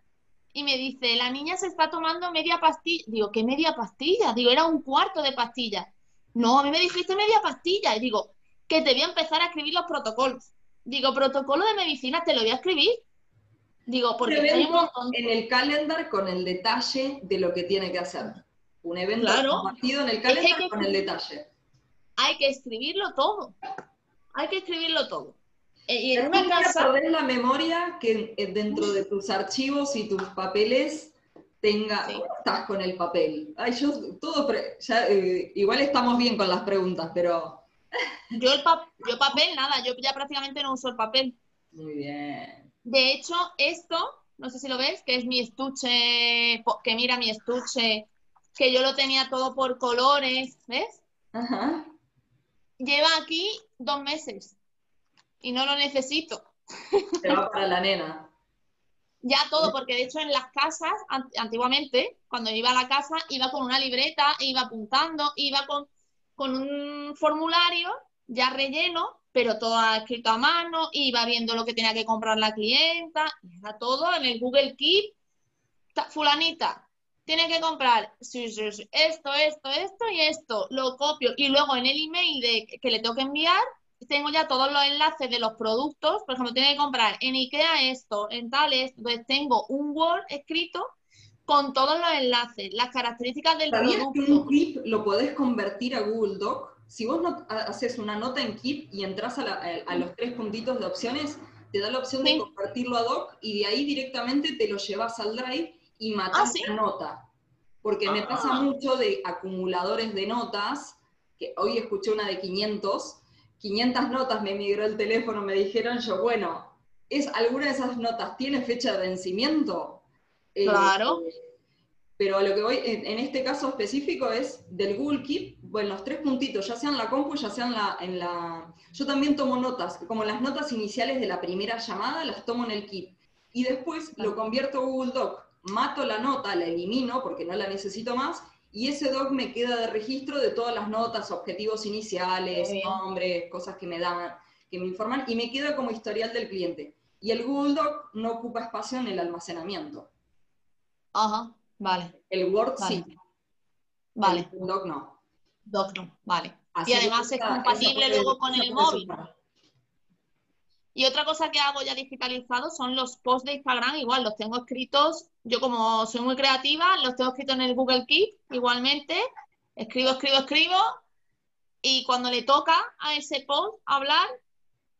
y me dice, la niña se está tomando media pastilla. Digo, ¿qué media pastilla? Digo, era un cuarto de pastilla. No, a mí me dijiste media pastilla. Y digo, que te voy a empezar a escribir los protocolos. Digo, protocolo de medicina, te lo voy a escribir. Digo, porque hay un montón. En el calendar con el detalle de lo que tiene que hacer. Un evento compartido en el calendar con el detalle. Hay que escribirlo todo. Hay que escribirlo todo. Eh, y en una casa... la memoria que eh, dentro de tus archivos y tus papeles tenga, estás con el papel. Ay, yo todo, eh, igual estamos bien con las preguntas, pero... <laughs> Yo, el yo papel, nada, yo ya prácticamente no uso el papel. Muy bien. De hecho, esto, no sé si lo ves, que es mi estuche, que mira mi estuche, que yo lo tenía todo por colores, ¿ves? Ajá. Lleva aquí dos meses y no lo necesito. Se va para la nena. Ya todo, porque de hecho en las casas, antiguamente, cuando iba a la casa, iba con una libreta, iba apuntando, iba con, con un formulario ya relleno, pero todo escrito a mano, iba viendo lo que tenía que comprar la clienta, era todo en el Google Keep. Fulanita, tiene que comprar esto, esto, esto y esto, lo copio y luego en el email de, que le tengo que enviar tengo ya todos los enlaces de los productos, por ejemplo, tengo que comprar en IKEA esto, en tales, entonces tengo un Word escrito con todos los enlaces, las características del producto. Que un Keep lo podés convertir a Google Doc? Si vos no haces una nota en Keep y entras a, los tres puntitos de opciones, te da la opción de convertirlo a Doc y de ahí directamente te lo llevas al Drive y matas ah, la nota. Porque me pasa ah. mucho de acumuladores de notas, que hoy escuché una de 500, 500 notas me migró el teléfono, me dijeron yo, bueno, ¿es alguna de esas notas tiene fecha de vencimiento? Eh, claro. pero a lo que voy, en, este caso específico es del Google Keep, bueno, los tres puntitos, ya sea en la compu, ya sea en la, en la... Yo también tomo notas, como las notas iniciales de la primera llamada, las tomo en el Keep. Y después lo convierto a Google Doc, mato la nota, la elimino porque no la necesito más, y ese doc me queda de registro de todas las notas, objetivos iniciales, nombres, cosas que me dan, que me informan, y me queda como historial del cliente. Y el Google Doc no ocupa espacio en el almacenamiento. Ajá, vale. El Word sí. Vale. El Doc no. Doc no, vale. y además es compatible luego con el móvil. Y otra cosa que hago ya digitalizado son los posts de Instagram, igual los tengo escritos, yo como soy muy creativa, los tengo escritos en el Google Keep igualmente, escribo, escribo, escribo, y cuando le toca a ese post hablar,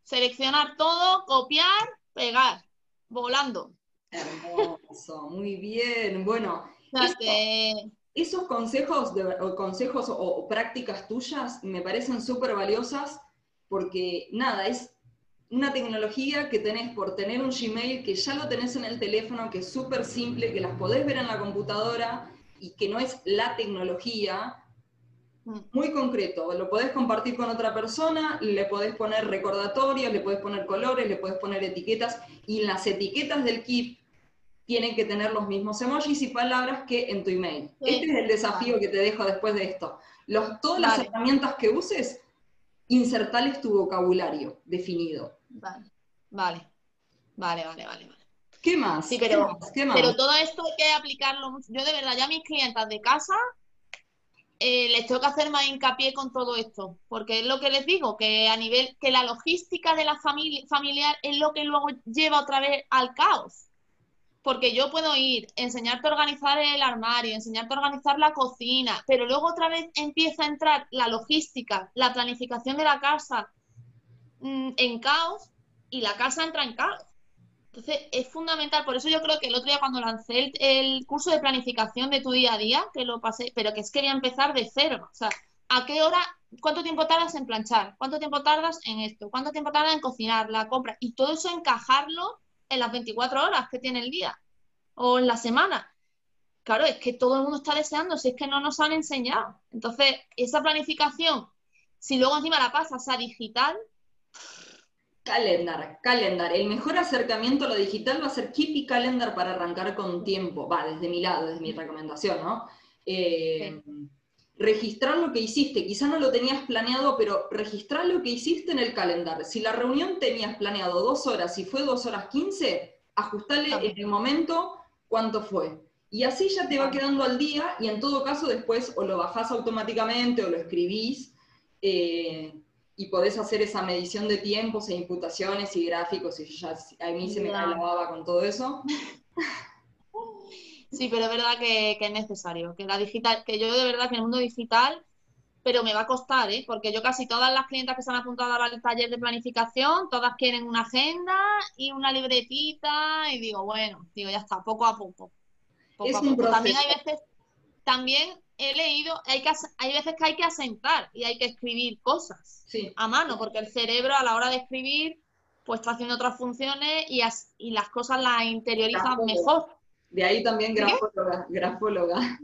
seleccionar todo, copiar, pegar, volando. Hermoso, muy bien. Bueno, esos consejos, o consejos o prácticas tuyas me parecen súper valiosas porque nada, es una tecnología que tenés por tener un Gmail, que ya lo tenés en el teléfono, que es súper simple, que las podés ver en la computadora y que no es la tecnología, mm. muy concreto. Lo podés compartir con otra persona, le podés poner recordatorios, le podés poner colores, le podés poner etiquetas, y las etiquetas del kit tienen que tener los mismos emojis y palabras que en tu email. Este es el desafío que te dejo después de esto. Los, todas las herramientas que uses, insertales tu vocabulario definido. Vale, vale, vale, vale, vale. ¿Qué más? Sí, pero, pero todo esto hay que aplicarlo. Yo de verdad, ya a mis clientas de casa eh, les tengo que hacer más hincapié con todo esto, porque es lo que les digo, que a nivel, que la logística de la familia familiar es lo que luego lleva otra vez al caos. Porque yo puedo ir, enseñarte a organizar el armario, enseñarte a organizar la cocina, pero luego otra vez empieza a entrar la logística, la planificación de la casa mm, en caos y la casa entra en caos. Entonces, es fundamental, por eso yo creo que el otro día cuando lancé el, curso de planificación de tu día a día, que lo pasé, pero que es que quería empezar de cero. O sea, ¿a qué hora, cuánto tiempo tardas en planchar? ¿Cuánto tiempo tardas en esto? ¿Cuánto tiempo tardas en cocinar, la compra? Y todo eso encajarlo en las 24 horas que tiene el día o en la semana. Claro, es que todo el mundo está deseando, si es que no nos han enseñado. Entonces, esa planificación, si luego encima la pasas a digital, Calendar, calendar. El mejor acercamiento a lo digital va a ser Keep Calendar para arrancar con tiempo. Va, desde mi lado, desde mi recomendación, ¿no? Eh, registrar lo que hiciste. Quizá no lo tenías planeado, pero registrar lo que hiciste en el calendar. Si la reunión tenías planeado dos horas y fue dos horas quince, ajustale en el momento cuánto fue. Y así ya te va quedando al día y en todo caso después o lo bajás automáticamente o lo escribís. Eh, y podés hacer esa medición de tiempos e imputaciones y gráficos, y ya a mí se me cae la baba con todo eso. <laughs> Sí, pero es verdad que, es necesario, que la digital, que yo de verdad que en el mundo digital, pero me va a costar, ¿eh? porque yo casi todas las clientas que se han apuntado al taller de planificación, todas quieren una agenda y una libretita, y digo, bueno, digo, ya está, poco a poco. es un. También hay veces, también he leído, hay, que, hay veces que hay que asentar y hay que escribir cosas a mano, porque el cerebro a la hora de escribir, pues está haciendo otras funciones y, y las cosas las interiorizan mejor. De ahí también grafóloga, grafóloga.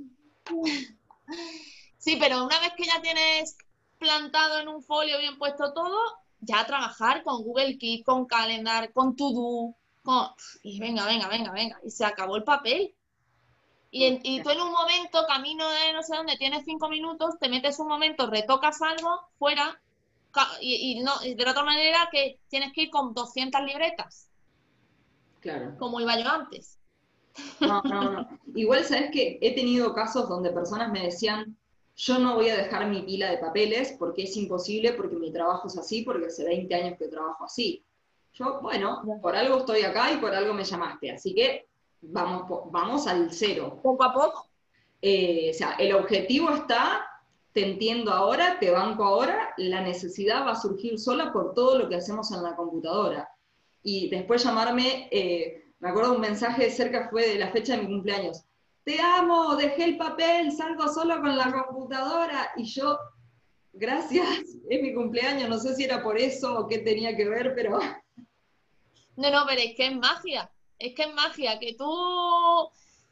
Sí, pero una vez que ya tienes plantado en un folio bien puesto todo, ya trabajar con Google Keep, con Calendar, con To con... y venga, venga, venga, venga, y se acabó el papel. Y, tú en un momento, camino de no sé dónde, tienes cinco minutos, te metes un momento, retocas algo, fuera, y, no, de la otra manera que tienes que ir con 200 libretas. Claro. Como iba yo antes. No, no, no. Igual, ¿sabes que He tenido casos donde personas me decían, yo no voy a dejar mi pila de papeles porque es imposible, porque mi trabajo es así, porque hace 20 años que trabajo así. Yo, bueno, por algo estoy acá y por algo me llamaste, así que vamos, vamos al cero. Poco a poco. Eh, o sea, el objetivo está, te entiendo ahora, te banco ahora, la necesidad va a surgir sola por todo lo que hacemos en la computadora. Y después llamarme, eh, me acuerdo un mensaje de cerca, fue de la fecha de mi cumpleaños. Te amo, dejé el papel, salgo solo con la computadora. Y yo, gracias, <laughs> es mi cumpleaños, no sé si era por eso o qué tenía que ver, pero... <laughs> No, no, pero es que es magia es que es magia, que tú,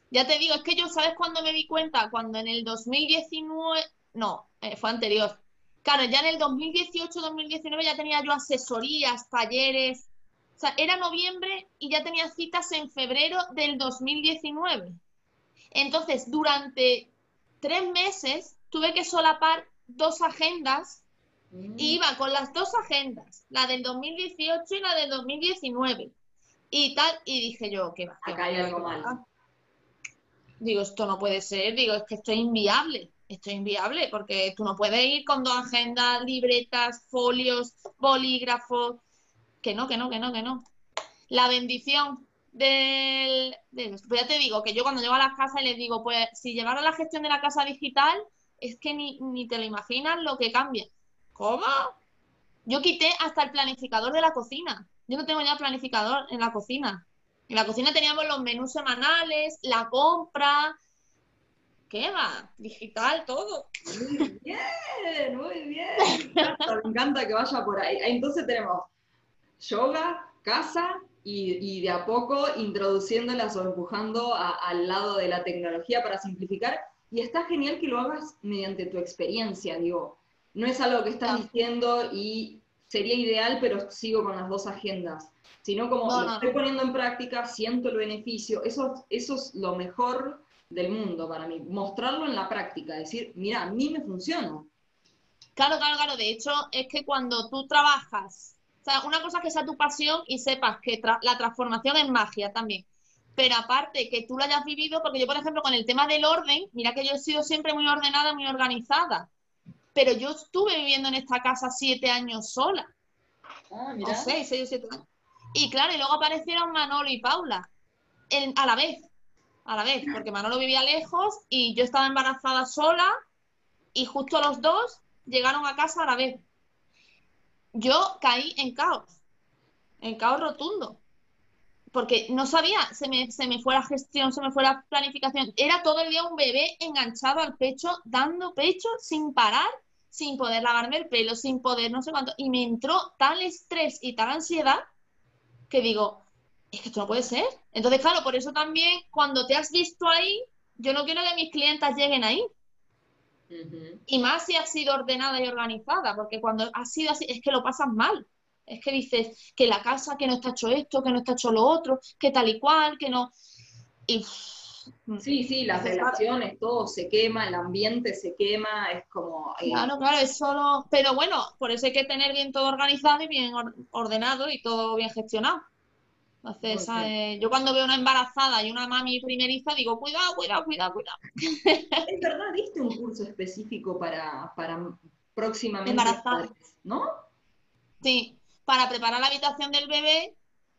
ya te digo, es que yo, ¿sabes cuándo me di cuenta? Cuando en el 2019, no, eh, fue anterior. Claro, ya en el 2018-2019 ya tenía yo asesorías, talleres, o sea, era noviembre y ya tenía citas en febrero del 2019. Entonces, durante tres meses tuve que solapar dos agendas mm. iba con las dos agendas, la del 2018 y la del 2019 y tal, y dije yo, ¿qué va? Acá hay algo mal. Digo, esto no puede ser, digo, es que esto es inviable, esto es inviable, porque tú no puedes ir con dos agendas, libretas, folios, bolígrafos, que no, que no, que no, que no. La bendición del... pues ya te digo, que yo cuando llego a las casas les digo, pues si llevara la gestión de la casa digital, es que ni, ni te lo imaginas lo que cambia. ¿Cómo? Yo quité hasta el planificador de la cocina. Yo no tengo ya planificador en la cocina. En la cocina teníamos los menús semanales, la compra. ¿Qué va? Digital, todo. Muy bien, muy bien. <laughs> Me encanta, que vaya por ahí. Entonces tenemos yoga, casa y, de a poco introduciéndolas o empujando al lado de la tecnología para simplificar. y está genial que lo hagas mediante tu experiencia, digo, no es algo que estás diciendo y sería ideal, pero sigo con las dos agendas, sino como lo estoy poniendo en práctica, siento el beneficio, eso, eso es lo mejor del mundo para mí, mostrarlo en la práctica, decir, mira, a mí me funciona. Claro, claro, claro, de hecho es que cuando tú trabajas, o sea, una cosa es que sea tu pasión y sepas que la transformación es magia también, pero aparte que tú lo hayas vivido, porque yo, por ejemplo, con el tema del orden, mira que yo he sido siempre muy ordenada, muy organizada, pero yo estuve viviendo en esta casa siete años sola. Ah, mira. O seis, seis o siete años. Y claro, y luego aparecieron Manolo y Paula a la vez, a la vez, porque Manolo vivía lejos y yo estaba embarazada sola y justo los dos llegaron a casa a la vez. Yo caí en caos, en caos rotundo porque no sabía, se me, se me fue la gestión, se me fue la planificación. Era todo el día un bebé enganchado al pecho, dando pecho sin parar, sin poder lavarme el pelo, sin poder no sé cuánto. Y me entró tal estrés y tal ansiedad que digo, es que esto no puede ser. Entonces, claro, por eso también cuando te has visto ahí, yo no quiero que mis clientas lleguen ahí. Y más si has sido ordenada y organizada, porque cuando has sido así, es que lo pasas mal. Es que dices que la casa, que no está hecho esto, que no está hecho lo otro, que tal y cual, que no. Y, sí, sí, las relaciones, todo se quema, el ambiente se quema, es como. Eh, claro, claro, es solo. Pero bueno, por eso hay que tener bien todo organizado y bien ordenado y todo bien gestionado. Entonces, eh, yo cuando veo una embarazada y una mami primeriza, digo, cuidado, cuidado, cuidado, cuidado. <laughs> Es verdad, ¿viste un curso específico para, para próximamente? Embarazada. ¿No? Sí, para preparar la habitación del bebé,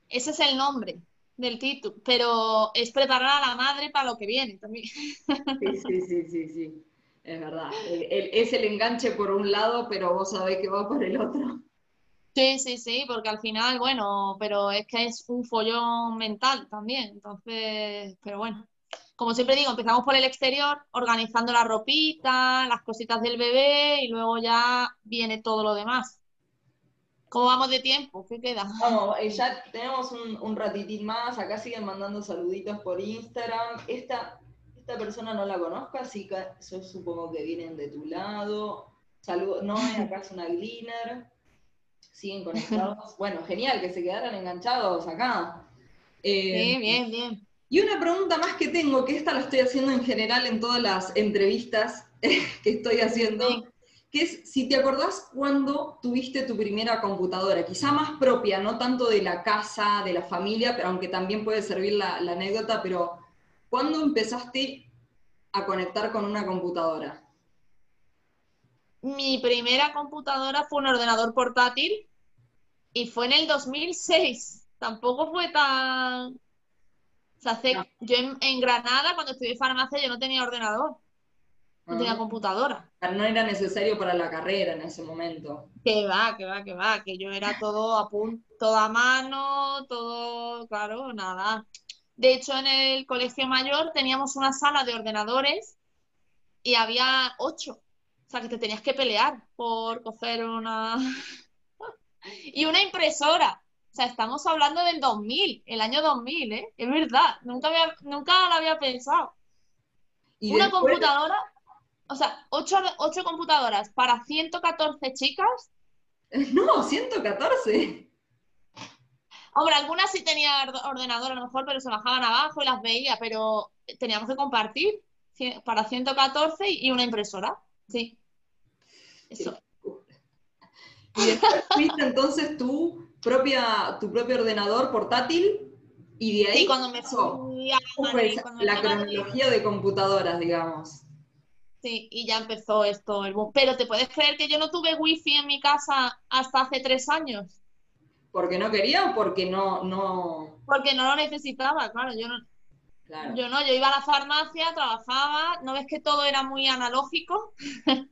ese es el nombre del título, pero es preparar a la madre para lo que viene también. Sí, sí, sí, sí, sí. es verdad. es el enganche por un lado, pero vos sabés que va por el otro. Sí, sí, sí, porque al final, bueno, pero es que es un follón mental también, entonces, pero bueno. Como siempre digo, empezamos por el exterior, organizando la ropita, las cositas del bebé y luego ya viene todo lo demás. ¿Cómo vamos de tiempo? ¿Qué queda? Vamos, eh, ya tenemos un, ratitín más. Acá siguen mandando saluditos por Instagram. Esta, esta persona no la conozco, así que yo supongo que vienen de tu lado. Saludos. No, acá es una gleaner. Siguen conectados. <laughs> bueno, genial que se quedaran enganchados acá. Eh, bien, bien. Y una pregunta más que tengo, que esta la estoy haciendo en general en todas las entrevistas <laughs> que estoy haciendo que es si te acordás cuando tuviste tu primera computadora, quizá más propia, no tanto de la casa, de la familia, pero aunque también puede servir la, anécdota, pero ¿cuándo empezaste a conectar con una computadora? Mi primera computadora fue un ordenador portátil y fue en el 2006. Tampoco fue tan... O sea, Yo en Granada, cuando estudié farmacia, yo no tenía ordenador no tenía computadora. No era necesario para la carrera en ese momento. Que va, que va, que va, que yo era todo a punto, toda mano, todo, claro, nada. De hecho, en el colegio mayor teníamos una sala de ordenadores y había ocho. O sea, que te tenías que pelear por coger una... <laughs> y una impresora. O sea, estamos hablando del 2000, el año 2000, ¿eh? Es verdad, nunca, había, nunca lo había pensado. una computadora o sea, ocho, computadoras para 114 chicas. <laughs> No, 114. Hombre, algunas sí tenía ordenador a lo mejor, pero se bajaban abajo y las veía, pero teníamos que compartir para 114 y una impresora. Sí. Eso. <laughs> Y después fuiste entonces tu propia, tu propio ordenador portátil y de ahí sí, cuando me fui a la cronología de computadoras, digamos. Sí, y ya empezó esto el boom. Pero ¿te puedes creer que yo no tuve wifi en mi casa hasta hace tres años? ¿Porque no quería o porque no, no...? Porque no lo necesitaba, claro, yo no... Yo no, yo iba a la farmacia, trabajaba, ¿no ves que todo era muy analógico? <laughs>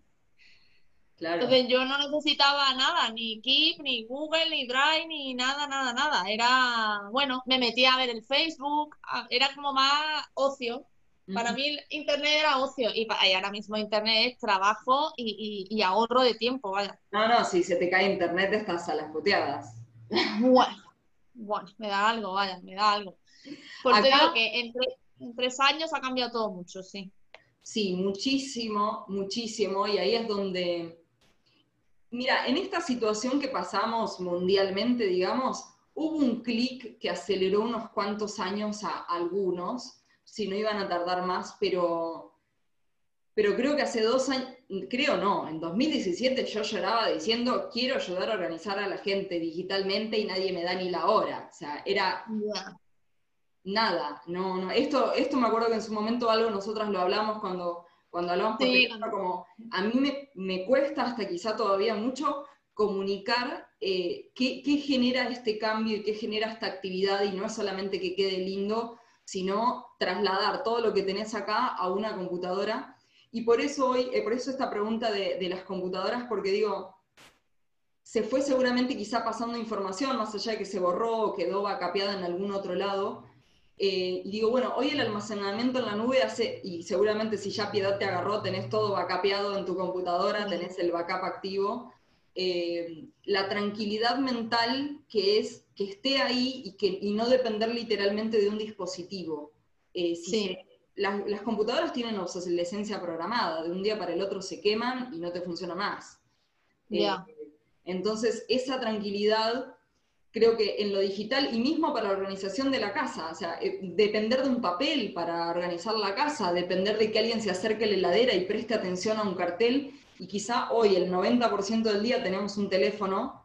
Claro. Entonces yo no necesitaba nada, ni Keep, ni Google, ni Drive, ni nada, nada, nada. Era, bueno, me metía a ver el Facebook, era como más ocio. Para mí Internet era ocio y, ahora mismo Internet es trabajo y, ahorro de tiempo, vaya. No, no, si se te cae Internet estás a las puteadas. <laughs> Bueno, bueno, me da algo, vaya, me da algo. Porque digo que en, tres años ha cambiado todo mucho, sí. Sí, muchísimo, muchísimo, y ahí es donde, mira, en esta situación que pasamos mundialmente, digamos, hubo un clic que aceleró unos cuantos años a algunos, si no iban a tardar más, pero, pero creo que hace dos años, creo no, en 2017 yo lloraba diciendo, quiero ayudar a organizar a la gente digitalmente y nadie me da ni la hora. O sea, era nada, no, no. Esto, esto me acuerdo que en su momento algo nosotras lo hablamos cuando, cuando hablamos por teléfono, como a mí me, me, cuesta hasta quizá todavía mucho comunicar eh, qué, qué, genera este cambio y qué genera esta actividad y no es solamente que quede lindo, sino trasladar todo lo que tenés acá a una computadora. Y por eso hoy, eh, por eso esta pregunta de, de las computadoras, porque digo, se fue seguramente quizá pasando información, más allá de que se borró o quedó vacapeada en algún otro lado, eh, digo, bueno, hoy el almacenamiento en la nube hace, y seguramente si ya Piedad te agarró, tenés todo backupeado en tu computadora, tenés el backup activo, eh, la tranquilidad mental que es que esté ahí y, que, y no depender literalmente de un dispositivo. Eh, sí. las, computadoras tienen obsolescencia programada, de un día para el otro se queman y no te funciona más. entonces, esa tranquilidad creo que en lo digital y mismo para la organización de la casa, o sea, eh, depender de un papel para organizar la casa, depender de que alguien se acerque a la heladera y preste atención a un cartel, y quizá hoy el 90% del día tenemos un teléfono,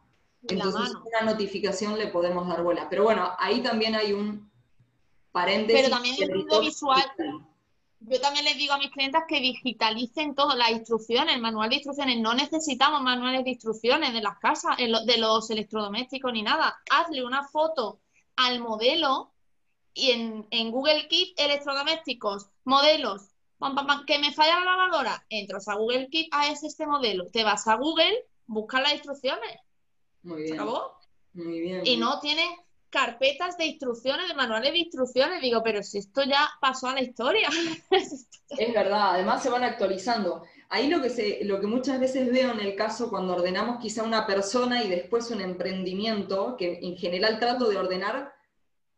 entonces una notificación le podemos dar bola. Pero bueno, ahí también hay un paréntesis. Pero también el ruido visual. Yo también les digo a mis clientes que digitalicen todas las instrucciones, el manual de instrucciones. No necesitamos manuales de instrucciones de las casas, de los electrodomésticos ni nada. Hazle una foto al modelo y en, Google Keep electrodomésticos, modelos, que me falla la lavadora, entras a Google Keep, ah, es este modelo. Te vas a Google, buscas las instrucciones. Muy bien. ¿Se acabó? Muy bien. Y no tiene carpetas de instrucciones, de manuales de instrucciones. Digo, pero si esto ya pasó a la historia. <laughs> es verdad, además se van actualizando. Ahí lo que, se, lo que muchas veces veo en el caso cuando ordenamos quizá una persona y después un emprendimiento, que en general trato de ordenar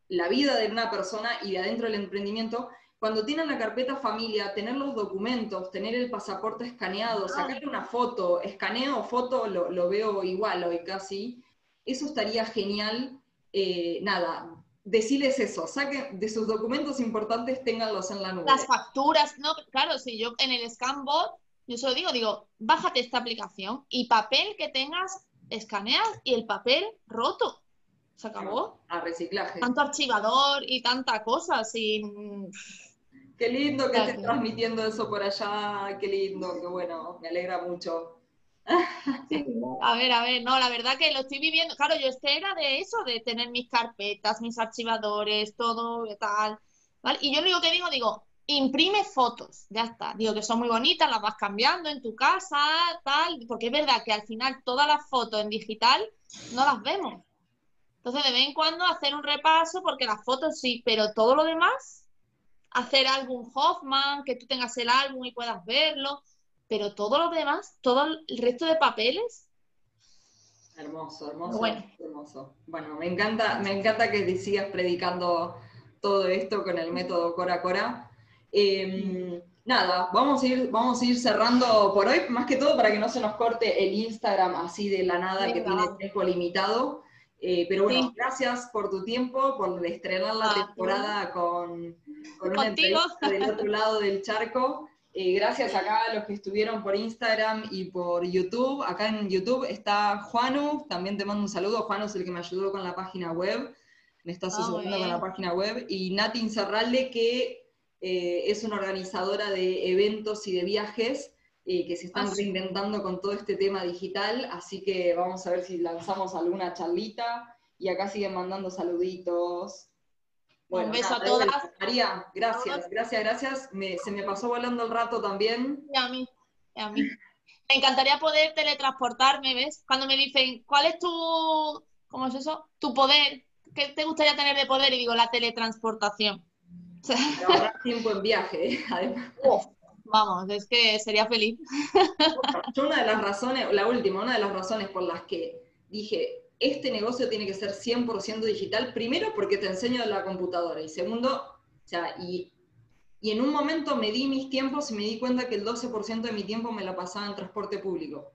la vida de una persona y de adentro del emprendimiento, cuando tienen la carpeta familia, tener los documentos, tener el pasaporte escaneado, ah. sacarle una foto, escaneo foto, lo, lo veo igual hoy casi, eso estaría genial eh, nada, decirles eso, saquen de sus documentos importantes, ténganlos en la nube. Las facturas, no, claro, si yo en el Scanbot, yo se lo digo, digo, bájate esta aplicación y papel que tengas, escaneas y el papel roto. Se acabó. A reciclaje. Tanto archivador y tanta cosa sin. Qué lindo que estés transmitiendo eso por allá, qué lindo, qué bueno, me alegra mucho. <laughs> a ver, a ver, no, la verdad que lo estoy viviendo. Claro, yo este era de eso, de tener mis carpetas, mis archivadores, todo tal. ¿vale? Y yo lo único que digo, digo, imprime fotos, ya está. Digo que son muy bonitas, las vas cambiando en tu casa, tal, porque es verdad que al final todas las fotos en digital no las vemos. Entonces, de vez en cuando hacer un repaso, porque las fotos sí, pero todo lo demás, hacer álbum Hoffman, que tú tengas el álbum y puedas verlo pero todo lo demás, todo el resto de papeles. Hermoso, hermoso, bueno. hermoso. Bueno, me encanta, me encanta que sigas predicando todo esto con el método Cora Cora. Em, nada, vamos a, ir, vamos a ir cerrando por hoy, más que todo para que no se nos corte el Instagram así de la nada que tiene tiempo limitado. Eh, pero bueno, gracias por tu tiempo, por estrenar la ah, temporada con, con una entrevista del otro lado del charco. Eh, gracias acá a los que estuvieron por Instagram y por YouTube. Acá en YouTube está Juanu, también te mando un saludo. Juanu es el que me ayudó con la página web, me está ah, asesorando con la página web. Y Nati Incerralde, que eh, es una organizadora de eventos y de viajes eh, que se están ah, reinventando con todo este tema digital. Así que vamos a ver si lanzamos alguna charlita. Y acá siguen mandando saluditos un beso a todas. María, gracias, gracias, gracias. se me pasó volando el rato también. Y a mí, a mí. Me encantaría poder teletransportarme, ¿ves? Cuando me dicen, ¿cuál es tu, cómo es eso? Tu poder, ¿qué te gustaría tener de poder? Y digo, la teletransportación. Ahorrar <laughs> tiempo en viaje, ¿eh? además. vamos, es que sería feliz. Yo una de las razones, la última, una de las razones por las que dije, este negocio tiene que ser 100% digital, primero porque te enseño la computadora y segundo, o sea, y Y en un momento me di mis tiempos y me di cuenta que el 12% de mi tiempo me lo pasaba en transporte público.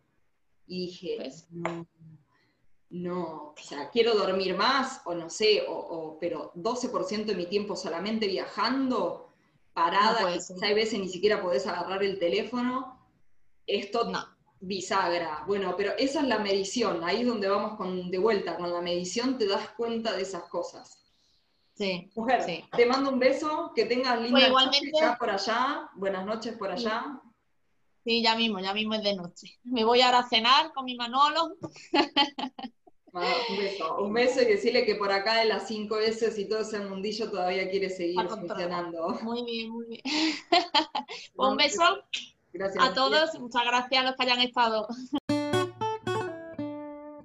Y dije, no, no, o sea, quiero dormir más, o no sé, o, pero 12% de mi tiempo solamente viajando, parada, no hay veces ni siquiera podés agarrar el teléfono, esto no. Bisagra. Bueno, pero esa es la medición, ahí es donde vamos con, de vuelta, con la medición te das cuenta de esas cosas. Sí. Mujer, sí. te mando un beso, que tengas linda noche por allá, buenas noches por allá. Sí, ya mismo, ya mismo es de noche. Me voy ahora a cenar con mi Manolo. un beso, un beso y decirle que por acá de las cinco veces y todo ese mundillo todavía quiere seguir funcionando. Muy bien, muy bien. un beso a todos, muchas gracias a los que hayan estado. <laughs>